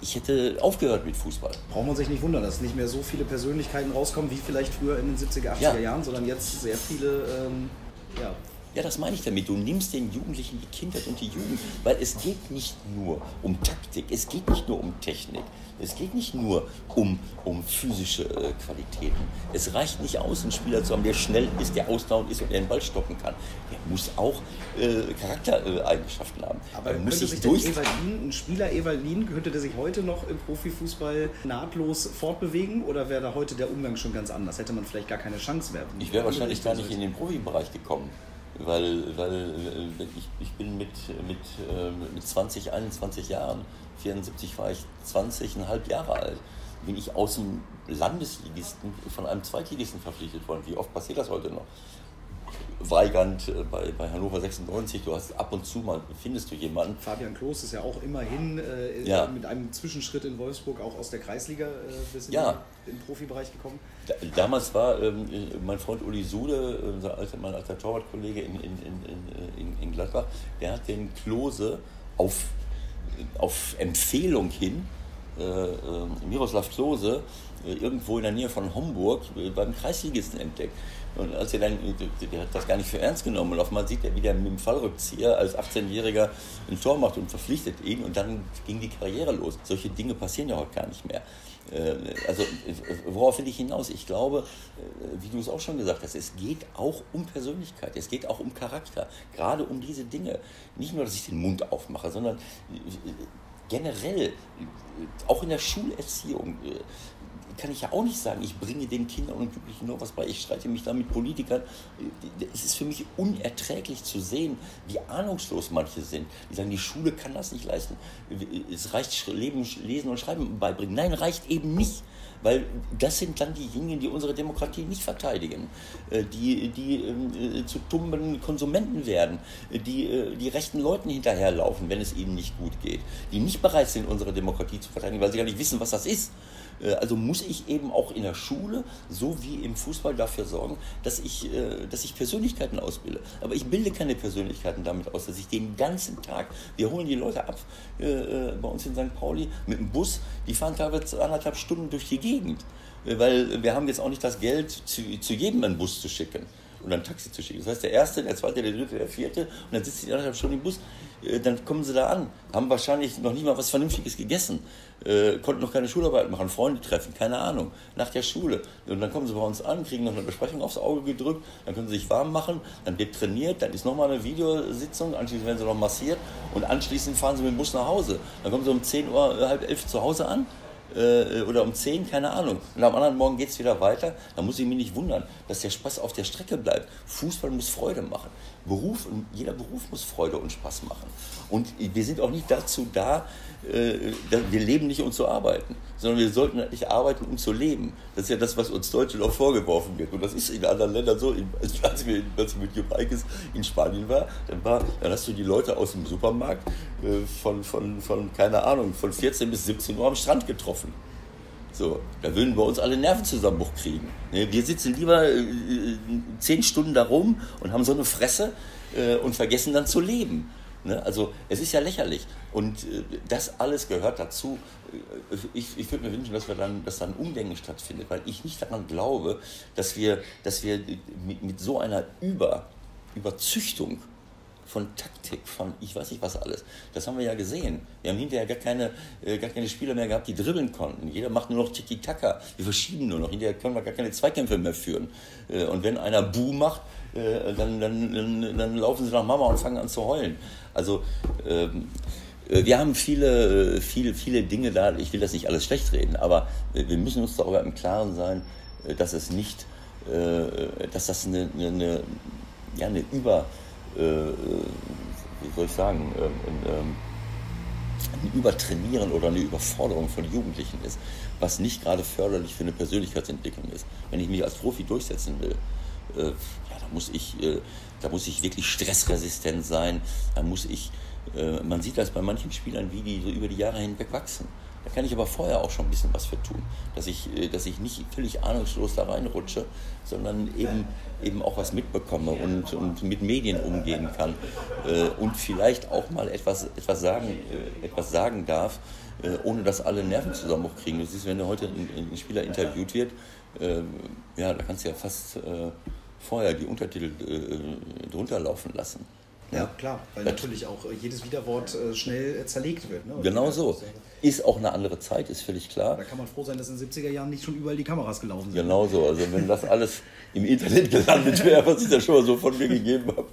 ich hätte aufgehört mit Fußball.
Braucht man sich nicht wundern, dass nicht mehr so viele Persönlichkeiten rauskommen wie vielleicht früher in den 70er, 80er ja. Jahren, sondern jetzt sehr viele ähm, ja,
ja, das meine ich damit. Du nimmst den Jugendlichen die Kindheit und die Jugend, weil es geht nicht nur um Taktik, es geht nicht nur um Technik, es geht nicht nur um, um physische äh, Qualitäten. Es reicht nicht aus, einen Spieler zu haben, der schnell ist, der ausdauernd ist und der den Ball stoppen kann. Der muss auch äh, Charaktereigenschaften haben.
Aber er muss sich durch Evalin, ein Spieler Evalin, könnte der sich heute noch im Profifußball nahtlos fortbewegen oder wäre da heute der Umgang schon ganz anders? Hätte man vielleicht gar keine Chance mehr?
Ich wäre wahrscheinlich gar nicht in den Profibereich gekommen weil, weil ich, ich bin mit, mit, äh, mit 20, 21 Jahren, 74 war ich 20,5 Jahre alt, bin ich aus dem Landesligisten von einem Zweitligisten verpflichtet worden. Wie oft passiert das heute noch? Weigernd äh, bei, bei Hannover 96. Du hast ab und zu mal, findest du jemanden.
Fabian Klos ist ja auch immerhin äh,
Ja.
mit einem Zwischenschritt in Wolfsburg auch aus der Kreisliga äh, bis in
Ja.
den Profibereich gekommen.
Da, damals war ähm, äh, mein Freund Uli Sude, äh, unser alter, mein alter Torwartkollege in, in, in, in, in, in Gladbach, der hat den Klose auf, auf Empfehlung hin, äh, äh, Miroslav Klose, äh, irgendwo in der Nähe von Homburg äh, beim Kreisligisten entdeckt. Und als er dann, der hat das gar nicht für ernst genommen. Und auf einmal sieht er, wie der mit dem Fallrückzieher als 18-Jähriger ein Tor macht und verpflichtet ihn. Und dann ging die Karriere los. Solche Dinge passieren ja heute gar nicht mehr. Also, worauf will ich hinaus? Ich glaube, wie du es auch schon gesagt hast, es geht auch um Persönlichkeit, es geht auch um Charakter, gerade um diese Dinge. Nicht nur, dass ich den Mund aufmache, sondern generell, äh, auch in der Schulerziehung, äh, kann ich ja auch nicht sagen, ich bringe den Kindern und Jugendlichen noch was bei. Ich streite mich da mit Politikern. Es ist für mich unerträglich zu sehen, wie ahnungslos manche sind. Die sagen, die Schule kann das nicht leisten. Es reicht Leben, Lesen und Schreiben beibringen. Nein, reicht eben nicht. Weil das sind dann diejenigen, die unsere Demokratie nicht verteidigen, äh, die, die ähm, äh, zu tumben Konsumenten werden, äh, die, die rechten Leuten hinterherlaufen, wenn es ihnen nicht gut geht, die nicht bereit sind, unsere Demokratie zu verteidigen, weil sie gar nicht wissen, was das ist. Äh, Also muss ich eben auch in der Schule, so wie im Fußball, dafür sorgen, dass ich, äh, dass ich Persönlichkeiten ausbilde. Aber ich bilde keine Persönlichkeiten damit aus, dass ich den ganzen Tag, wir holen die Leute ab äh, bei uns in St. Pauli mit dem Bus, die fahren teilweise anderthalb Stunden durch die Gegend. Weil wir haben jetzt auch nicht das Geld, zu, zu jedem einen Bus zu schicken oder ein Taxi zu schicken. Das heißt, der Erste, der Zweite, der Dritte, der Vierte und dann sitzt die anderthalb Stunden im Bus. Äh, Dann kommen sie da an, haben wahrscheinlich noch nicht mal was Vernünftiges gegessen, äh, konnten noch keine Schularbeit machen, Freunde treffen, keine Ahnung, nach der Schule. Und dann kommen sie bei uns an, kriegen noch eine Besprechung aufs Auge gedrückt, dann können sie sich warm machen, dann wird trainiert, dann ist nochmal eine Videositzung, anschließend werden sie noch massiert und anschließend fahren sie mit dem Bus nach Hause. Dann kommen sie um 10 Uhr, halb elf zu Hause an äh, oder um 10, keine Ahnung. Und am anderen Morgen geht es wieder weiter. Da muss ich mich nicht wundern, dass der Spaß auf der Strecke bleibt. Fußball muss Freude machen. Beruf, jeder Beruf muss Freude und Spaß machen. Und wir sind auch nicht dazu da, äh, wir leben nicht, um zu arbeiten, sondern wir sollten nicht arbeiten, um zu leben. Das ist ja das, was uns Deutschen auch vorgeworfen wird. Und das ist in anderen Ländern so. In- Als, wir, als ich mit Heynckes in Spanien war, dann, war, dann hast du die Leute aus dem Supermarkt äh, von, von, von, keine Ahnung, von 14 bis 17 Uhr am Strand getroffen. So, da würden wir uns alle Nervenzusammenbruch kriegen. Ne, Wir sitzen lieber äh, äh, zehn Stunden da rum und haben so eine Fresse äh, und vergessen dann zu leben. Ne? Also es ist ja lächerlich. Und das alles gehört dazu. Ich, ich würde mir wünschen, dass, wir dann, dass dann Umdenken stattfindet, weil ich nicht daran glaube, dass wir, dass wir mit, mit so einer Über, Überzüchtung von Taktik, von ich weiß nicht was alles. Das haben wir ja gesehen. Wir haben hinterher gar keine, äh, gar keine Spieler mehr gehabt, die dribbeln konnten. Jeder macht nur noch Tiki-Taka. Wir verschieben nur noch. Hinterher können wir gar keine Zweikämpfe mehr führen. Äh, Und wenn einer Bu macht, äh, dann, dann, dann, dann laufen sie nach Mama und fangen an zu heulen. Also ähm, äh, wir haben viele, äh, viele, viele Dinge da. Ich will das nicht alles schlecht reden, aber wir müssen uns darüber im Klaren sein, äh, dass es nicht, dass das eine, eine, eine, ja, eine Über, wie soll ich sagen, ähm, ähm, ein Übertrainieren oder eine Überforderung von Jugendlichen ist, was nicht gerade förderlich für eine Persönlichkeitsentwicklung ist. Wenn ich mich als Profi durchsetzen will, äh, ja, da muss ich, äh, muss ich wirklich stressresistent sein, da muss ich, äh, man sieht das bei manchen Spielern, wie die so über die Jahre hinweg wachsen. Da kann ich aber vorher auch schon ein bisschen was für tun, dass ich, äh, dass ich nicht völlig ahnungslos da reinrutsche, sondern eben, eben auch was mitbekomme und, und mit Medien umgehen kann äh, und vielleicht auch mal etwas, etwas, sagen, äh, etwas sagen darf, ohne dass alle Nervenzusammenbruch kriegen. Du siehst, wenn du heute ein, ein Spieler interviewt wird, ja, da kannst du ja fast vorher die Untertitel drunter laufen lassen.
Ja, klar, weil natürlich auch jedes Widerwort schnell zerlegt wird. Ne?
Genau so. Ist auch eine andere Zeit, ist völlig klar.
Da kann man froh sein, dass in den 70er Jahren nicht schon überall die Kameras gelaufen sind.
Genau so. Also wenn das alles im Internet gelandet wäre, was ich da schon mal so von mir gegeben habe.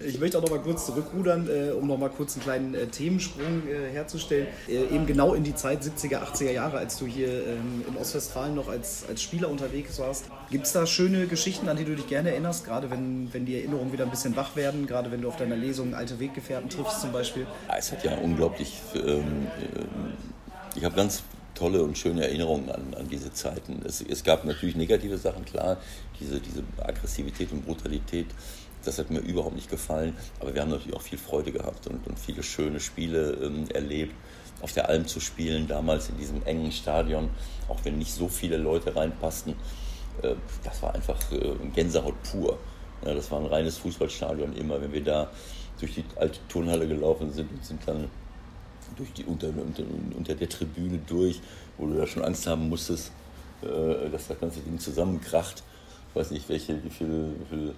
Ich möchte auch noch mal kurz zurückrudern, äh, um noch mal kurz einen kleinen äh, Themensprung äh, herzustellen. Äh, eben genau in die Zeit 70er, 80er Jahre, als du hier ähm, in Ostwestfalen noch als, als Spieler unterwegs warst. Gibt es da schöne Geschichten, an die du dich gerne erinnerst? Gerade wenn, wenn die Erinnerungen wieder ein bisschen wach werden, gerade wenn du auf deiner Lesung alte Weggefährten triffst zum Beispiel.
Ja, es hat ja unglaublich. Ähm, ähm, ich habe ganz tolle und schöne Erinnerungen an, an diese Zeiten. Es, es gab natürlich negative Sachen, klar, diese, diese Aggressivität und Brutalität Das hat mir überhaupt nicht gefallen. Aber wir haben natürlich auch viel Freude gehabt und, und viele schöne Spiele ähm, erlebt. Auf der Alm zu spielen, damals in diesem engen Stadion, auch wenn nicht so viele Leute reinpassten, äh, das war einfach äh, Gänsehaut pur. Ja, das war ein reines Fußballstadion immer. Wenn wir da durch die alte Turnhalle gelaufen sind und sind dann durch die, unter, unter, unter der Tribüne durch, wo du da schon Angst haben musstest, äh, dass das ganze Ding zusammenkracht. Ich weiß nicht, welche, wie viele, viele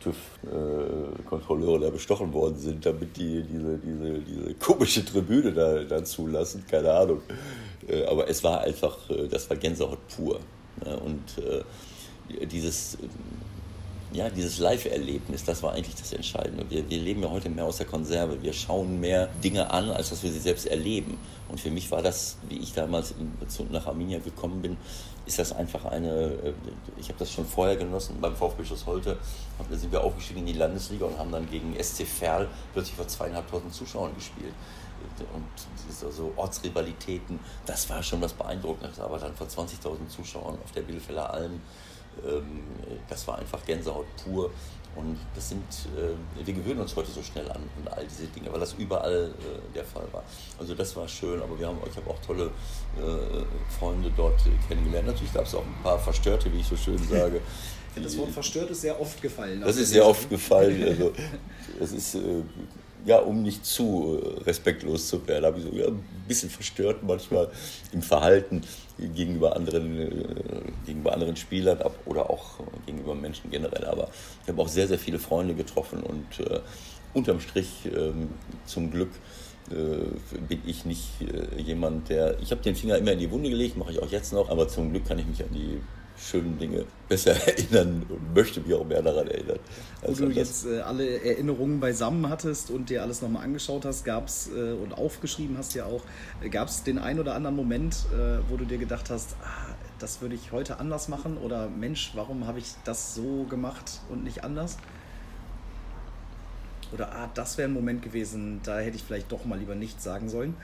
TÜV-Kontrolleure da bestochen worden sind, damit die diese, diese, diese komische Tribüne da, da zulassen, keine Ahnung. Äh, aber es war einfach, äh, das war Gänsehaut pur. Und dieses ja, dieses Live-Erlebnis, das war eigentlich das Entscheidende. Wir, wir leben ja heute mehr aus der Konserve. Wir schauen mehr Dinge an, als dass wir sie selbst erleben. Und für mich war das, wie ich damals nach Arminia gekommen bin, ist das einfach eine, äh, ich habe das schon vorher genossen, beim VfB Schloss Holte da sind wir aufgestiegen in die Landesliga und haben dann gegen SC Verl plötzlich vor zweieinhalbtausend Zuschauern gespielt. Und also Ortsrivalitäten, das war schon was Beeindruckendes. Aber dann vor 20.000 Zuschauern auf der Bielefeller Alm, das war einfach Gänsehaut pur. Und das sind, äh, wir gewöhnen uns heute so schnell an, an all diese Dinge, weil das überall äh, der Fall war. Also das war schön, aber wir haben, ich habe auch tolle äh, Freunde dort kennengelernt. Natürlich gab es auch ein paar Verstörte, wie ich so schön sage.
das Wort verstört ist sehr oft gefallen.
Das ist sehr oft gefallen. Also, es ist ja, um nicht zu äh, respektlos zu werden, habe ich so ja, ein bisschen verstört manchmal im Verhalten gegenüber anderen, äh, gegenüber anderen Spielern oder auch gegenüber Menschen generell. Aber ich habe auch sehr, sehr viele Freunde getroffen und äh, unterm Strich äh, zum Glück äh, bin ich nicht äh, jemand, der. Ich habe den Finger immer in die Wunde gelegt, mache ich auch jetzt noch, aber zum Glück kann ich mich an die schönen Dinge besser erinnern und möchte mich auch mehr daran erinnern.
Wo du jetzt äh, alle Erinnerungen beisammen hattest und dir alles nochmal angeschaut hast, gab es äh, und aufgeschrieben hast ja auch, äh, gab es den einen oder anderen Moment, äh, wo du dir gedacht hast, ah, das würde ich heute anders machen oder Mensch, warum habe ich das so gemacht und nicht anders? Oder ah, das wäre ein Moment gewesen, da hätte ich vielleicht doch mal lieber nichts sagen sollen.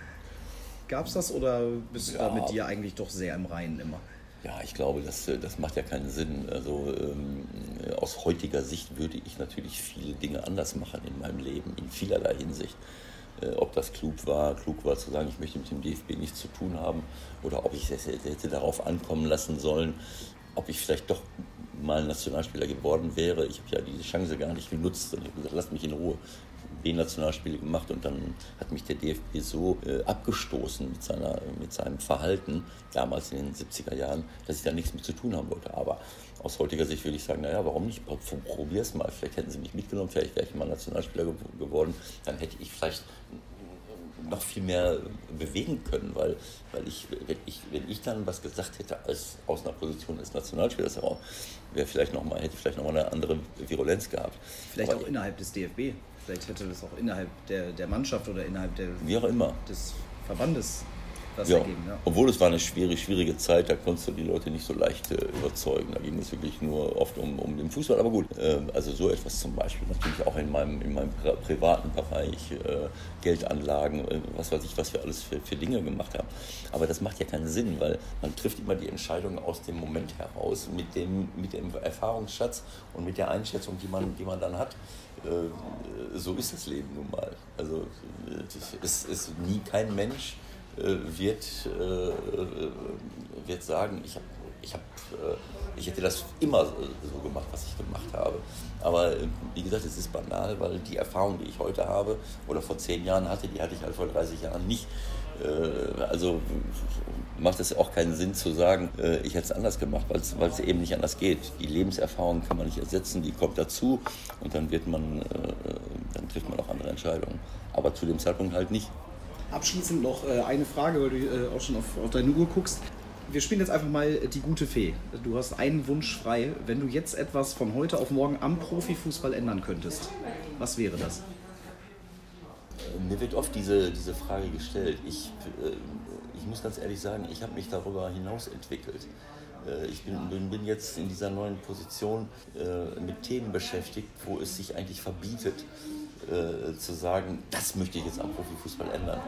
Gab es das oder bist du da mit dir eigentlich doch sehr im Reinen immer?
Ja, ich glaube, das, äh, das macht ja keinen Sinn. Also ähm, aus heutiger Sicht würde ich natürlich viele Dinge anders machen in meinem Leben, in vielerlei Hinsicht. Äh, ob das klug war, klug war zu sagen, ich möchte mit dem DFB nichts zu tun haben, oder ob ich es hätte darauf ankommen lassen sollen, ob ich vielleicht doch mal Nationalspieler geworden wäre. Ich habe ja diese Chance gar nicht genutzt und ich habe gesagt, lasst mich in Ruhe. B-Nationalspiele gemacht und dann hat mich der DFB so äh, abgestoßen mit, seiner, mit seinem Verhalten, damals in den 70er Jahren, dass ich da nichts mit zu tun haben wollte. Aber aus heutiger Sicht würde ich sagen, naja, warum nicht? Probier es mal. Vielleicht hätten sie mich mitgenommen, vielleicht wäre ich mal Nationalspieler ge geworden. Dann hätte ich vielleicht noch viel mehr bewegen können, weil, weil ich, wenn ich, wenn ich dann was gesagt hätte als aus einer Position des Nationalspielers wäre vielleicht noch mal, hätte ich vielleicht noch mal eine andere Virulenz gehabt.
Vielleicht Aber auch innerhalb des DFB. Vielleicht hätte das auch innerhalb der, der Mannschaft oder innerhalb der,
Wie auch immer.
des Verbandes
was ja. ergeben. Ja. Obwohl es war eine schwierige, schwierige Zeit, da konntest du die Leute nicht so leicht äh, überzeugen. Da ging es wirklich nur oft um, um den Fußball. Aber gut, äh, also so etwas zum Beispiel. Natürlich auch in meinem, in meinem privaten Bereich, äh, Geldanlagen, äh, was weiß ich, was wir alles für, für Dinge gemacht haben. Aber das macht ja keinen Sinn, weil man trifft immer die Entscheidung aus dem Moment heraus, mit dem, mit dem Erfahrungsschatz und mit der Einschätzung, die man, die man dann hat so ist das Leben nun mal. Also es ist nie kein Mensch äh, wird, äh, wird sagen, ich, hab, ich, hab, äh, ich hätte das immer so gemacht, was ich gemacht habe. Aber wie gesagt, es ist banal, weil die Erfahrung, die ich heute habe oder vor zehn Jahren hatte, die hatte ich halt vor 30 Jahren nicht. Also macht es auch keinen Sinn zu sagen, ich hätte es anders gemacht, weil es eben nicht anders geht. Die Lebenserfahrung kann man nicht ersetzen, die kommt dazu und dann wird man, dann trifft man auch andere Entscheidungen. Aber zu dem Zeitpunkt halt nicht.
Abschließend noch äh, eine Frage, weil du äh, auch schon auf, auf deine Uhr guckst. Wir spielen jetzt einfach mal die gute Fee. Du hast einen Wunsch frei. Wenn du jetzt etwas von heute auf morgen am Profifußball ändern könntest, was wäre das?
Mir wird oft diese, diese Frage gestellt. Ich, äh, ich muss ganz ehrlich sagen, ich habe mich darüber hinaus entwickelt. Ich bin, bin, bin, jetzt in dieser neuen Position äh, mit Themen beschäftigt, wo es sich eigentlich verbietet, äh, zu sagen, das möchte ich jetzt am Profifußball ändern.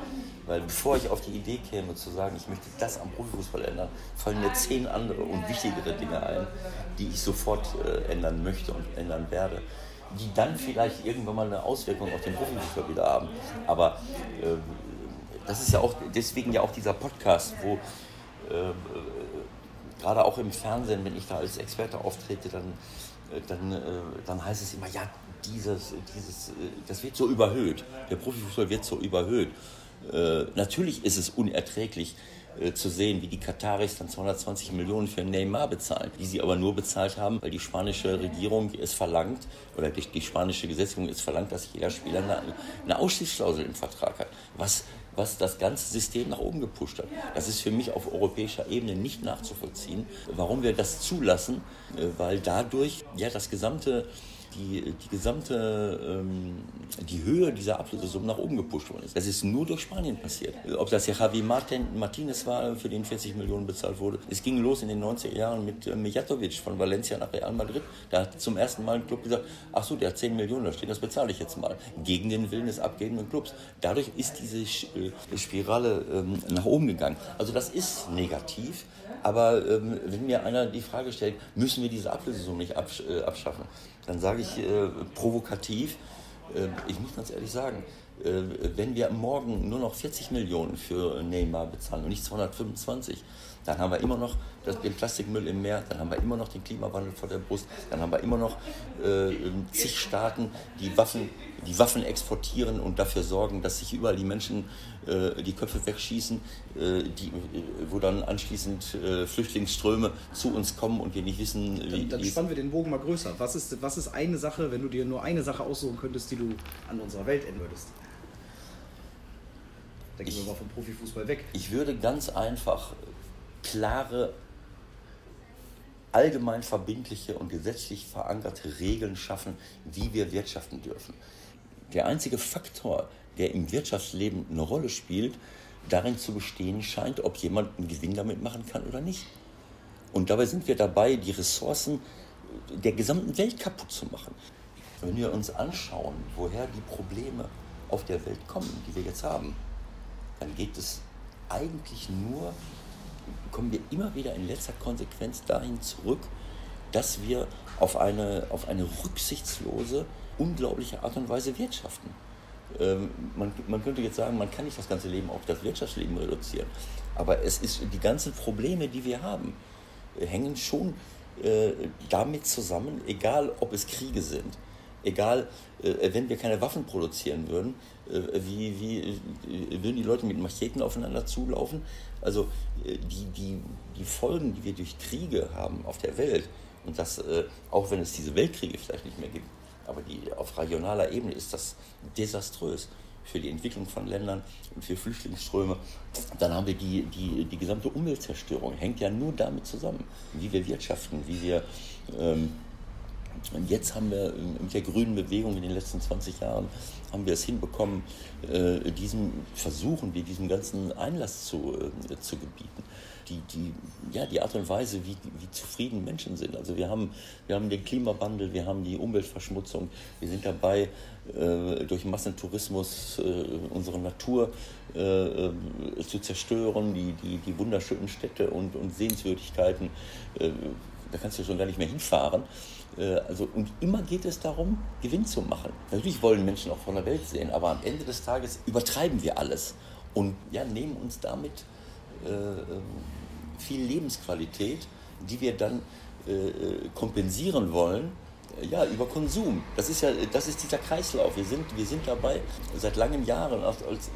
Weil bevor ich auf die Idee käme zu sagen, ich möchte das am Profifußball ändern, fallen mir zehn andere und wichtigere Dinge ein, die ich sofort äh, ändern möchte und ändern werde. Die dann vielleicht irgendwann mal eine Auswirkung auf den Profifußball wieder haben. Aber äh, das ist ja auch deswegen ja auch dieser Podcast, wo äh, gerade auch im Fernsehen, wenn ich da als Experte auftrete, dann, äh, dann, äh, dann heißt es immer, ja, dieses, dieses, äh, das wird so überhöht. Der Profifußball wird so überhöht. Äh, natürlich ist es unerträglich, äh, zu sehen, wie die Kataris dann 220 Millionen für Neymar bezahlen, die sie aber nur bezahlt haben, weil die spanische Regierung es verlangt, oder die, die spanische Gesetzgebung es verlangt, dass jeder Spieler eine, eine Ausstiegsklausel im Vertrag hat, was, was das ganze System nach oben gepusht hat. Das ist für mich auf europäischer Ebene nicht nachzuvollziehen, warum wir das zulassen, äh, weil dadurch ja das gesamte die, die gesamte ähm, die Höhe dieser Ablösesumme nach oben gepusht worden ist. Das ist nur durch Spanien passiert. Ob das ja Javi Martin, Martinez war, für den 40 Millionen bezahlt wurde. Es ging los in den 90er Jahren mit äh, Mijatovic von Valencia nach Real Madrid. Da hat zum ersten Mal ein Club gesagt, ach so, der hat 10 Millionen da stehen, das bezahle ich jetzt mal. Gegen den Willen des abgebenden Clubs. Dadurch ist diese äh, Spirale ähm, nach oben gegangen. Also das ist negativ. Aber ähm, wenn mir einer die Frage stellt, müssen wir diese Ablösesumme nicht absch äh, abschaffen, dann sage ich äh, provokativ, äh, ich muss ganz ehrlich sagen, äh, wenn wir morgen nur noch 40 Millionen für Neymar bezahlen und nicht 225, dann haben wir immer noch den Plastikmüll im Meer, dann haben wir immer noch den Klimawandel vor der Brust, dann haben wir immer noch äh, zig Staaten, die Waffen, die Waffen exportieren und dafür sorgen, dass sich überall die Menschen äh, die Köpfe wegschießen, äh, die, äh, wo dann anschließend äh, Flüchtlingsströme zu uns kommen und wir nicht wissen,
wie. Dann, dann spannen wir den Bogen mal größer. Was ist, was ist eine Sache, wenn du dir nur eine Sache aussuchen könntest, die du an unserer Welt ändern würdest? Da gehen wir mal vom Profifußball weg.
Ich würde ganz einfach klare, allgemein verbindliche und gesetzlich verankerte Regeln schaffen, wie wir wirtschaften dürfen. Der einzige Faktor, der im Wirtschaftsleben eine Rolle spielt, darin zu bestehen scheint, ob jemand einen Gewinn damit machen kann oder nicht. Und dabei sind wir dabei, die Ressourcen der gesamten Welt kaputt zu machen. Wenn wir uns anschauen, woher die Probleme auf der Welt kommen, die wir jetzt haben, dann geht es eigentlich nur kommen wir immer wieder in letzter Konsequenz dahin zurück, dass wir auf eine, auf eine rücksichtslose, unglaubliche Art und Weise wirtschaften. Ähm, man, man könnte jetzt sagen, man kann nicht das ganze Leben auf das Wirtschaftsleben reduzieren. Aber es ist die ganzen Probleme, die wir haben, hängen schon äh, damit zusammen, egal ob es Kriege sind, egal, äh, wenn wir keine Waffen produzieren würden, äh, wie, wie äh, würden die Leute mit Macheten aufeinander zulaufen? Also die, die, die Folgen, die wir durch Kriege haben auf der Welt, und das, auch wenn es diese Weltkriege vielleicht nicht mehr gibt, aber die, auf regionaler Ebene ist das desaströs für die Entwicklung von Ländern und für Flüchtlingsströme. Dann haben wir die, die, die gesamte Umweltzerstörung, hängt ja nur damit zusammen, wie wir wirtschaften, wie wir ähm, und jetzt haben wir mit der grünen Bewegung in den letzten 20 Jahren haben wir es hinbekommen, äh, diesem versuchen wir diesem ganzen Einlass zu, äh, zu gebieten. Die, die, ja, die Art und Weise, wie, wie zufrieden Menschen sind. Also wir haben, wir haben den Klimawandel, wir haben die Umweltverschmutzung, wir sind dabei, äh, durch Massentourismus äh, unsere Natur äh, äh, zu zerstören, die, die, die wunderschönen Städte und, und Sehenswürdigkeiten, da kannst du schon gar nicht mehr hinfahren. Äh, also, und immer geht es darum, Gewinn zu machen. Natürlich wollen Menschen auch von der Welt sehen, aber am Ende des Tages übertreiben wir alles und ja, nehmen uns damit äh, ähm, viel Lebensqualität, die wir dann äh, äh kompensieren wollen ja, über Konsum. Das ist ja, das ist dieser Kreislauf. Wir sind, wir sind dabei seit langen Jahren,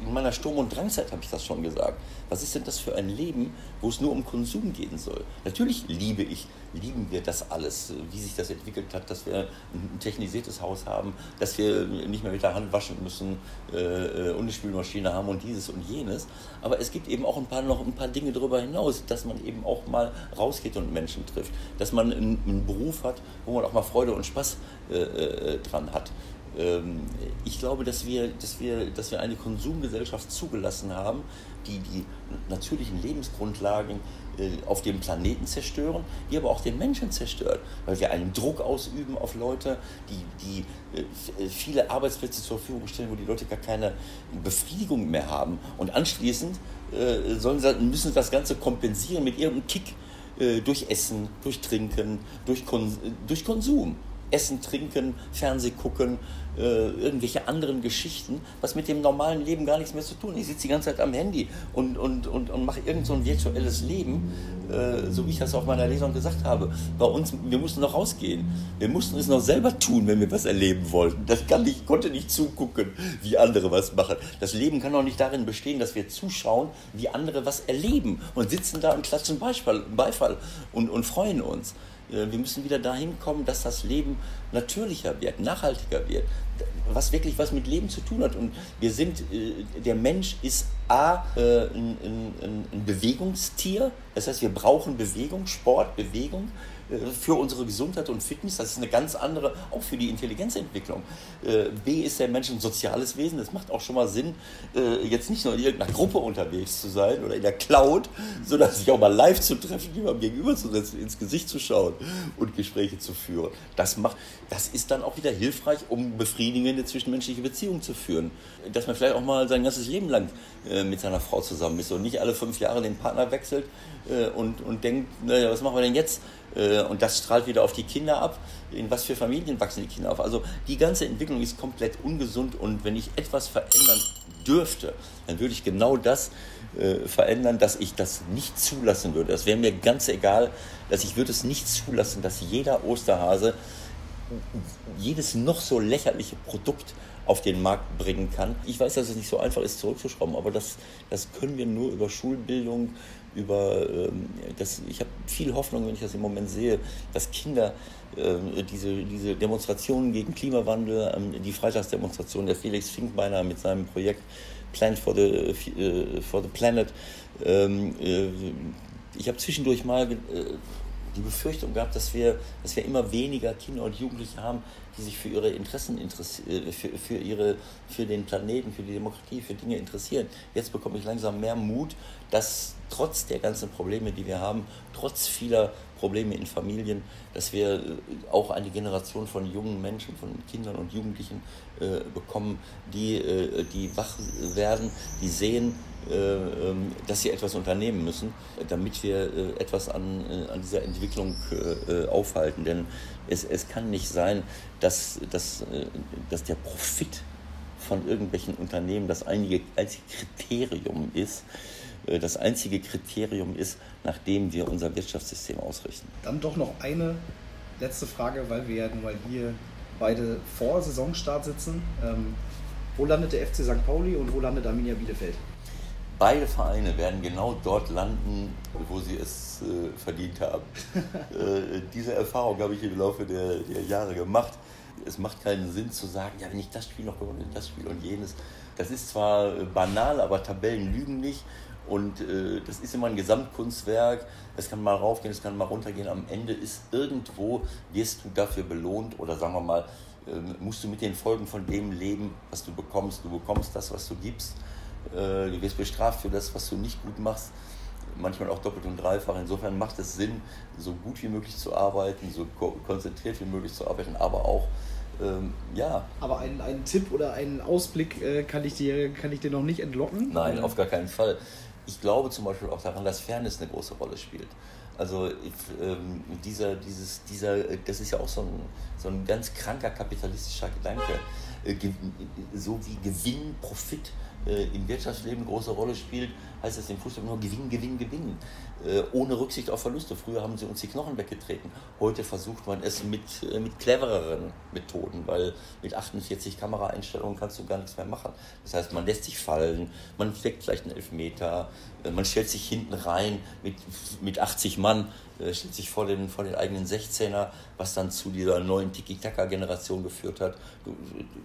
in meiner Sturm- und Drangzeit habe ich das schon gesagt. Was ist denn das für ein Leben, wo es nur um Konsum gehen soll? Natürlich liebe ich, lieben wir das alles, wie sich das entwickelt hat, dass wir ein technisiertes Haus haben, dass wir nicht mehr mit der Hand waschen müssen äh, und eine Spülmaschine haben und dieses und jenes. Aber es gibt eben auch ein paar, noch ein paar Dinge darüber hinaus, dass man eben auch mal rausgeht und Menschen trifft, dass man einen, einen Beruf hat, wo man auch mal Freude und Spaß äh, äh, dran hat. Ähm, ich glaube, dass wir, dass, wir, dass wir eine Konsumgesellschaft zugelassen haben, die die natürlichen Lebensgrundlagen äh, auf dem Planeten zerstören, die aber auch den Menschen zerstört, weil wir einen Druck ausüben auf Leute, die, die äh, viele Arbeitsplätze zur Verfügung stellen, wo die Leute gar keine Befriedigung mehr haben. Und anschließend sollen müssen sie das Ganze kompensieren mit irgendeinem Kick durch Essen, durch Trinken, durch, Kon durch Konsum. Essen, Trinken, Fernseh gucken, äh, irgendwelche anderen Geschichten, was mit dem normalen Leben gar nichts mehr zu tun. Ich sitze die ganze Zeit am Handy und, und, und, und mache irgend so ein virtuelles Leben, äh, so wie ich das auf meiner Lesung gesagt habe. Bei uns, wir mussten noch rausgehen. Wir mussten es noch selber tun, wenn wir was erleben wollten. Das kann nicht, konnte nicht zugucken, wie andere was machen. Das Leben kann doch nicht darin bestehen, dass wir zuschauen, wie andere was erleben und sitzen da und klatschen Beifall, Beifall und, und freuen uns. Äh, wir müssen wieder dahin kommen, dass das Leben natürlicher wird, nachhaltiger wird, was wirklich was mit Leben zu tun hat. Und wir sind, äh, der Mensch ist A, äh, ein, ein, ein Bewegungstier, das heißt, wir brauchen Bewegung, Sport, Bewegung für unsere Gesundheit und Fitness. Das ist eine ganz andere, auch für die Intelligenzentwicklung. B ist der Mensch ein soziales Wesen. Das macht auch schon mal Sinn, jetzt nicht nur in irgendeiner Gruppe unterwegs zu sein oder in der Cloud, sondern sich auch mal live zu treffen, jemandem gegenüber zu setzen, ins Gesicht zu schauen und Gespräche zu führen. Das, macht, das ist dann auch wieder hilfreich, um befriedigende zwischenmenschliche Beziehungen zu führen. Dass man vielleicht auch mal sein ganzes Leben lang mit seiner Frau zusammen ist und nicht alle fünf Jahre den Partner wechselt und, und denkt, naja, was machen wir denn jetzt? Äh, und das strahlt wieder auf die Kinder ab. In was für Familien wachsen die Kinder auf? Also die ganze Entwicklung ist komplett ungesund und wenn ich etwas verändern dürfte, dann würde ich genau das äh, verändern, dass ich das nicht zulassen würde. Das wäre mir ganz egal, dass ich würde es nicht zulassen, dass jeder Osterhase jedes noch so lächerliche Produkt auf den Markt bringen kann. Ich weiß, dass es nicht so einfach ist, zurückzuschrauben, aber das, das können wir nur über Schulbildung, über ähm, das, ich habe viel Hoffnung, wenn ich das im Moment sehe, dass Kinder äh, diese, diese Demonstrationen gegen Klimawandel, ähm, die Freitagsdemonstration der Felix Finkbeiner mit seinem Projekt Plan for the, äh, for the Planet. Ähm, äh, ich habe zwischendurch mal äh, die Befürchtung gehabt, dass wir, dass wir immer weniger Kinder und Jugendliche haben, die sich für ihre Interessen interessieren, für, für, ihre, für den Planeten, für die Demokratie, für Dinge interessieren. Jetzt bekomme ich langsam mehr Mut, dass trotz der ganzen Probleme, die wir haben, trotz vieler Probleme in Familien, dass wir äh, auch eine Generation von jungen Menschen, von Kindern und Jugendlichen äh, bekommen, die, äh, die wach werden, die sehen, äh, ähm, dass sie etwas unternehmen müssen, damit wir äh, etwas an, äh, an dieser Entwicklung aufhalten. Denn es, es kann nicht sein, dass, dass, dass der Profit von irgendwelchen Unternehmen das einzige, einzige Kriterium ist, das einzige Kriterium ist, nach dem wir unser Wirtschaftssystem ausrichten.
Dann doch noch eine letzte Frage, weil wir ja nun mal hier beide vor Saisonstart sitzen. Ähm, wo landet der FC St. Pauli und wo landet Arminia Bielefeld?
Beide Vereine werden genau dort landen, wo sie es äh, verdient haben. äh, diese Erfahrung habe ich im Laufe der, der, Jahre gemacht. Es macht keinen Sinn zu sagen, ja, wenn ich das Spiel noch gewonnen das Spiel und jenes. Das ist zwar banal, aber Tabellen lügen nicht. Und äh, das ist immer ein Gesamtkunstwerk. Es kann mal raufgehen, es kann mal runtergehen. Am Ende ist irgendwo, wirst du dafür belohnt oder sagen wir mal, ähm, musst du mit den Folgen von dem leben, was du bekommst. Du bekommst das, was du gibst. Äh, du wirst bestraft für das, was du nicht gut machst, manchmal auch doppelt und dreifach. Insofern macht es Sinn, so gut wie möglich zu arbeiten, so konzentriert wie möglich zu arbeiten, aber auch ähm, ja.
Aber einen, einen Tipp oder einen Ausblick äh, kann, ich dir, kann ich dir noch nicht entlocken?
Nein, auf gar keinen Fall. Ich glaube zum Beispiel auch daran, dass Fairness eine große Rolle spielt. Also ähm, dieser, dieses, dieser, das ist ja auch so ein, so ein ganz kranker kapitalistischer Gedanke. Äh, so wie Gewinn, Profit äh, im Wirtschaftsleben eine große Rolle spielt, heißt es im Fußball nur Gewinn, Gewinn, Gewinn. Äh, ohne Rücksicht auf Verluste. Früher haben sie uns die Knochen weggetreten. Heute versucht man es mit, äh, mit clevereren Methoden, weil mit 48 Kameraeinstellungen kannst du gar nichts mehr machen. Das heißt, man lässt sich fallen, man steckt vielleicht einen Elfmeter, man stellt sich hinten rein mit, mit 80 Mann, stellt sich vor den, vor den eigenen 16er, was dann zu dieser neuen Tiki-Taka-Generation geführt hat.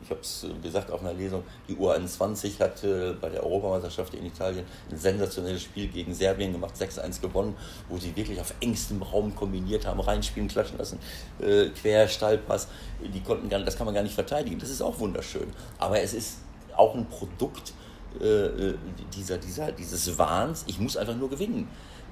Ich habe es gesagt auf einer Lesung, die U21 hat bei der Europameisterschaft in Italien ein sensationelles Spiel gegen Serbien gemacht, 6-1 gewonnen, wo sie wirklich auf engstem Raum kombiniert haben, reinspielen, klatschen lassen, äh, quer, Stallpass, die konnten gar, das kann man gar nicht verteidigen. Das ist auch wunderschön. Aber es ist auch ein Produkt äh, äh dieser, dieser, dieses Wahns, ich muss einfach nur gewinnen.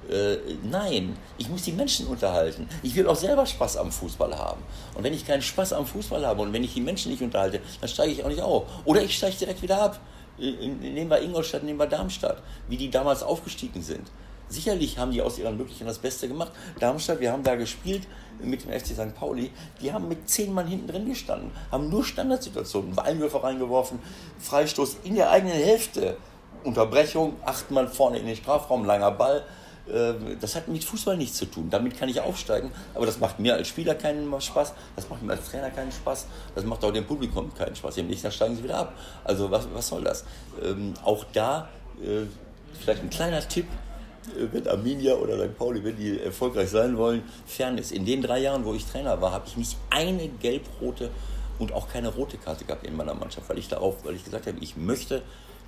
Äh, nein, ich muss die Menschen unterhalten. Ich will auch selber Spaß am Fußball haben. Und wenn ich keinen Spaß am Fußball habe und wenn ich die Menschen nicht unterhalte, dann steige ich auch nicht auf. Oder ich steige direkt wieder ab. Nehmen wir Ingolstadt, nehmen wir Darmstadt, wie die damals aufgestiegen sind Sicherlich haben die aus ihren Möglichkeiten das Beste gemacht. Darmstadt, wir haben da gespielt mit dem FC St. Pauli, die haben mit zehn Mann hinten drin gestanden, haben nur Standardsituationen, Einwürfe reingeworfen, Freistoß in der eigenen Hälfte, Unterbrechung, acht Mann vorne in den Strafraum, langer Ball. Äh, das hat mit Fußball nichts zu tun. Damit kann ich aufsteigen, aber das macht mir als Spieler keinen Spaß, das macht mir als Trainer keinen Spaß, das macht auch dem Publikum keinen Spaß. Im nächsten Jahr steigen sie wieder ab. Also was, was soll das? Ähm, auch da äh, vielleicht ein kleiner Tipp, wenn Arminia oder St. Pauli, wenn die erfolgreich sein wollen, Fairness. In den drei Jahren, wo ich Trainer war, habe ich nicht eine gelb-rote und auch keine rote Karte gehabt in meiner Mannschaft, weil ich darauf, weil ich gesagt habe, ich möchte,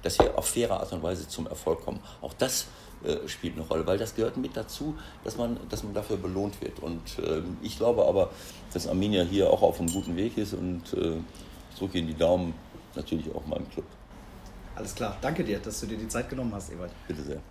dass wir auf faire Art und Weise zum Erfolg kommen. Auch das äh, spielt eine Rolle, weil das gehört mit dazu, dass man, dass man dafür belohnt wird. Und äh, ich glaube aber, dass Arminia hier auch auf einem guten Weg ist und äh, ich drücke Ihnen die Daumen natürlich auch meinem Club.
Alles klar, danke dir, dass du dir die Zeit genommen hast, Ewald.
Bitte sehr.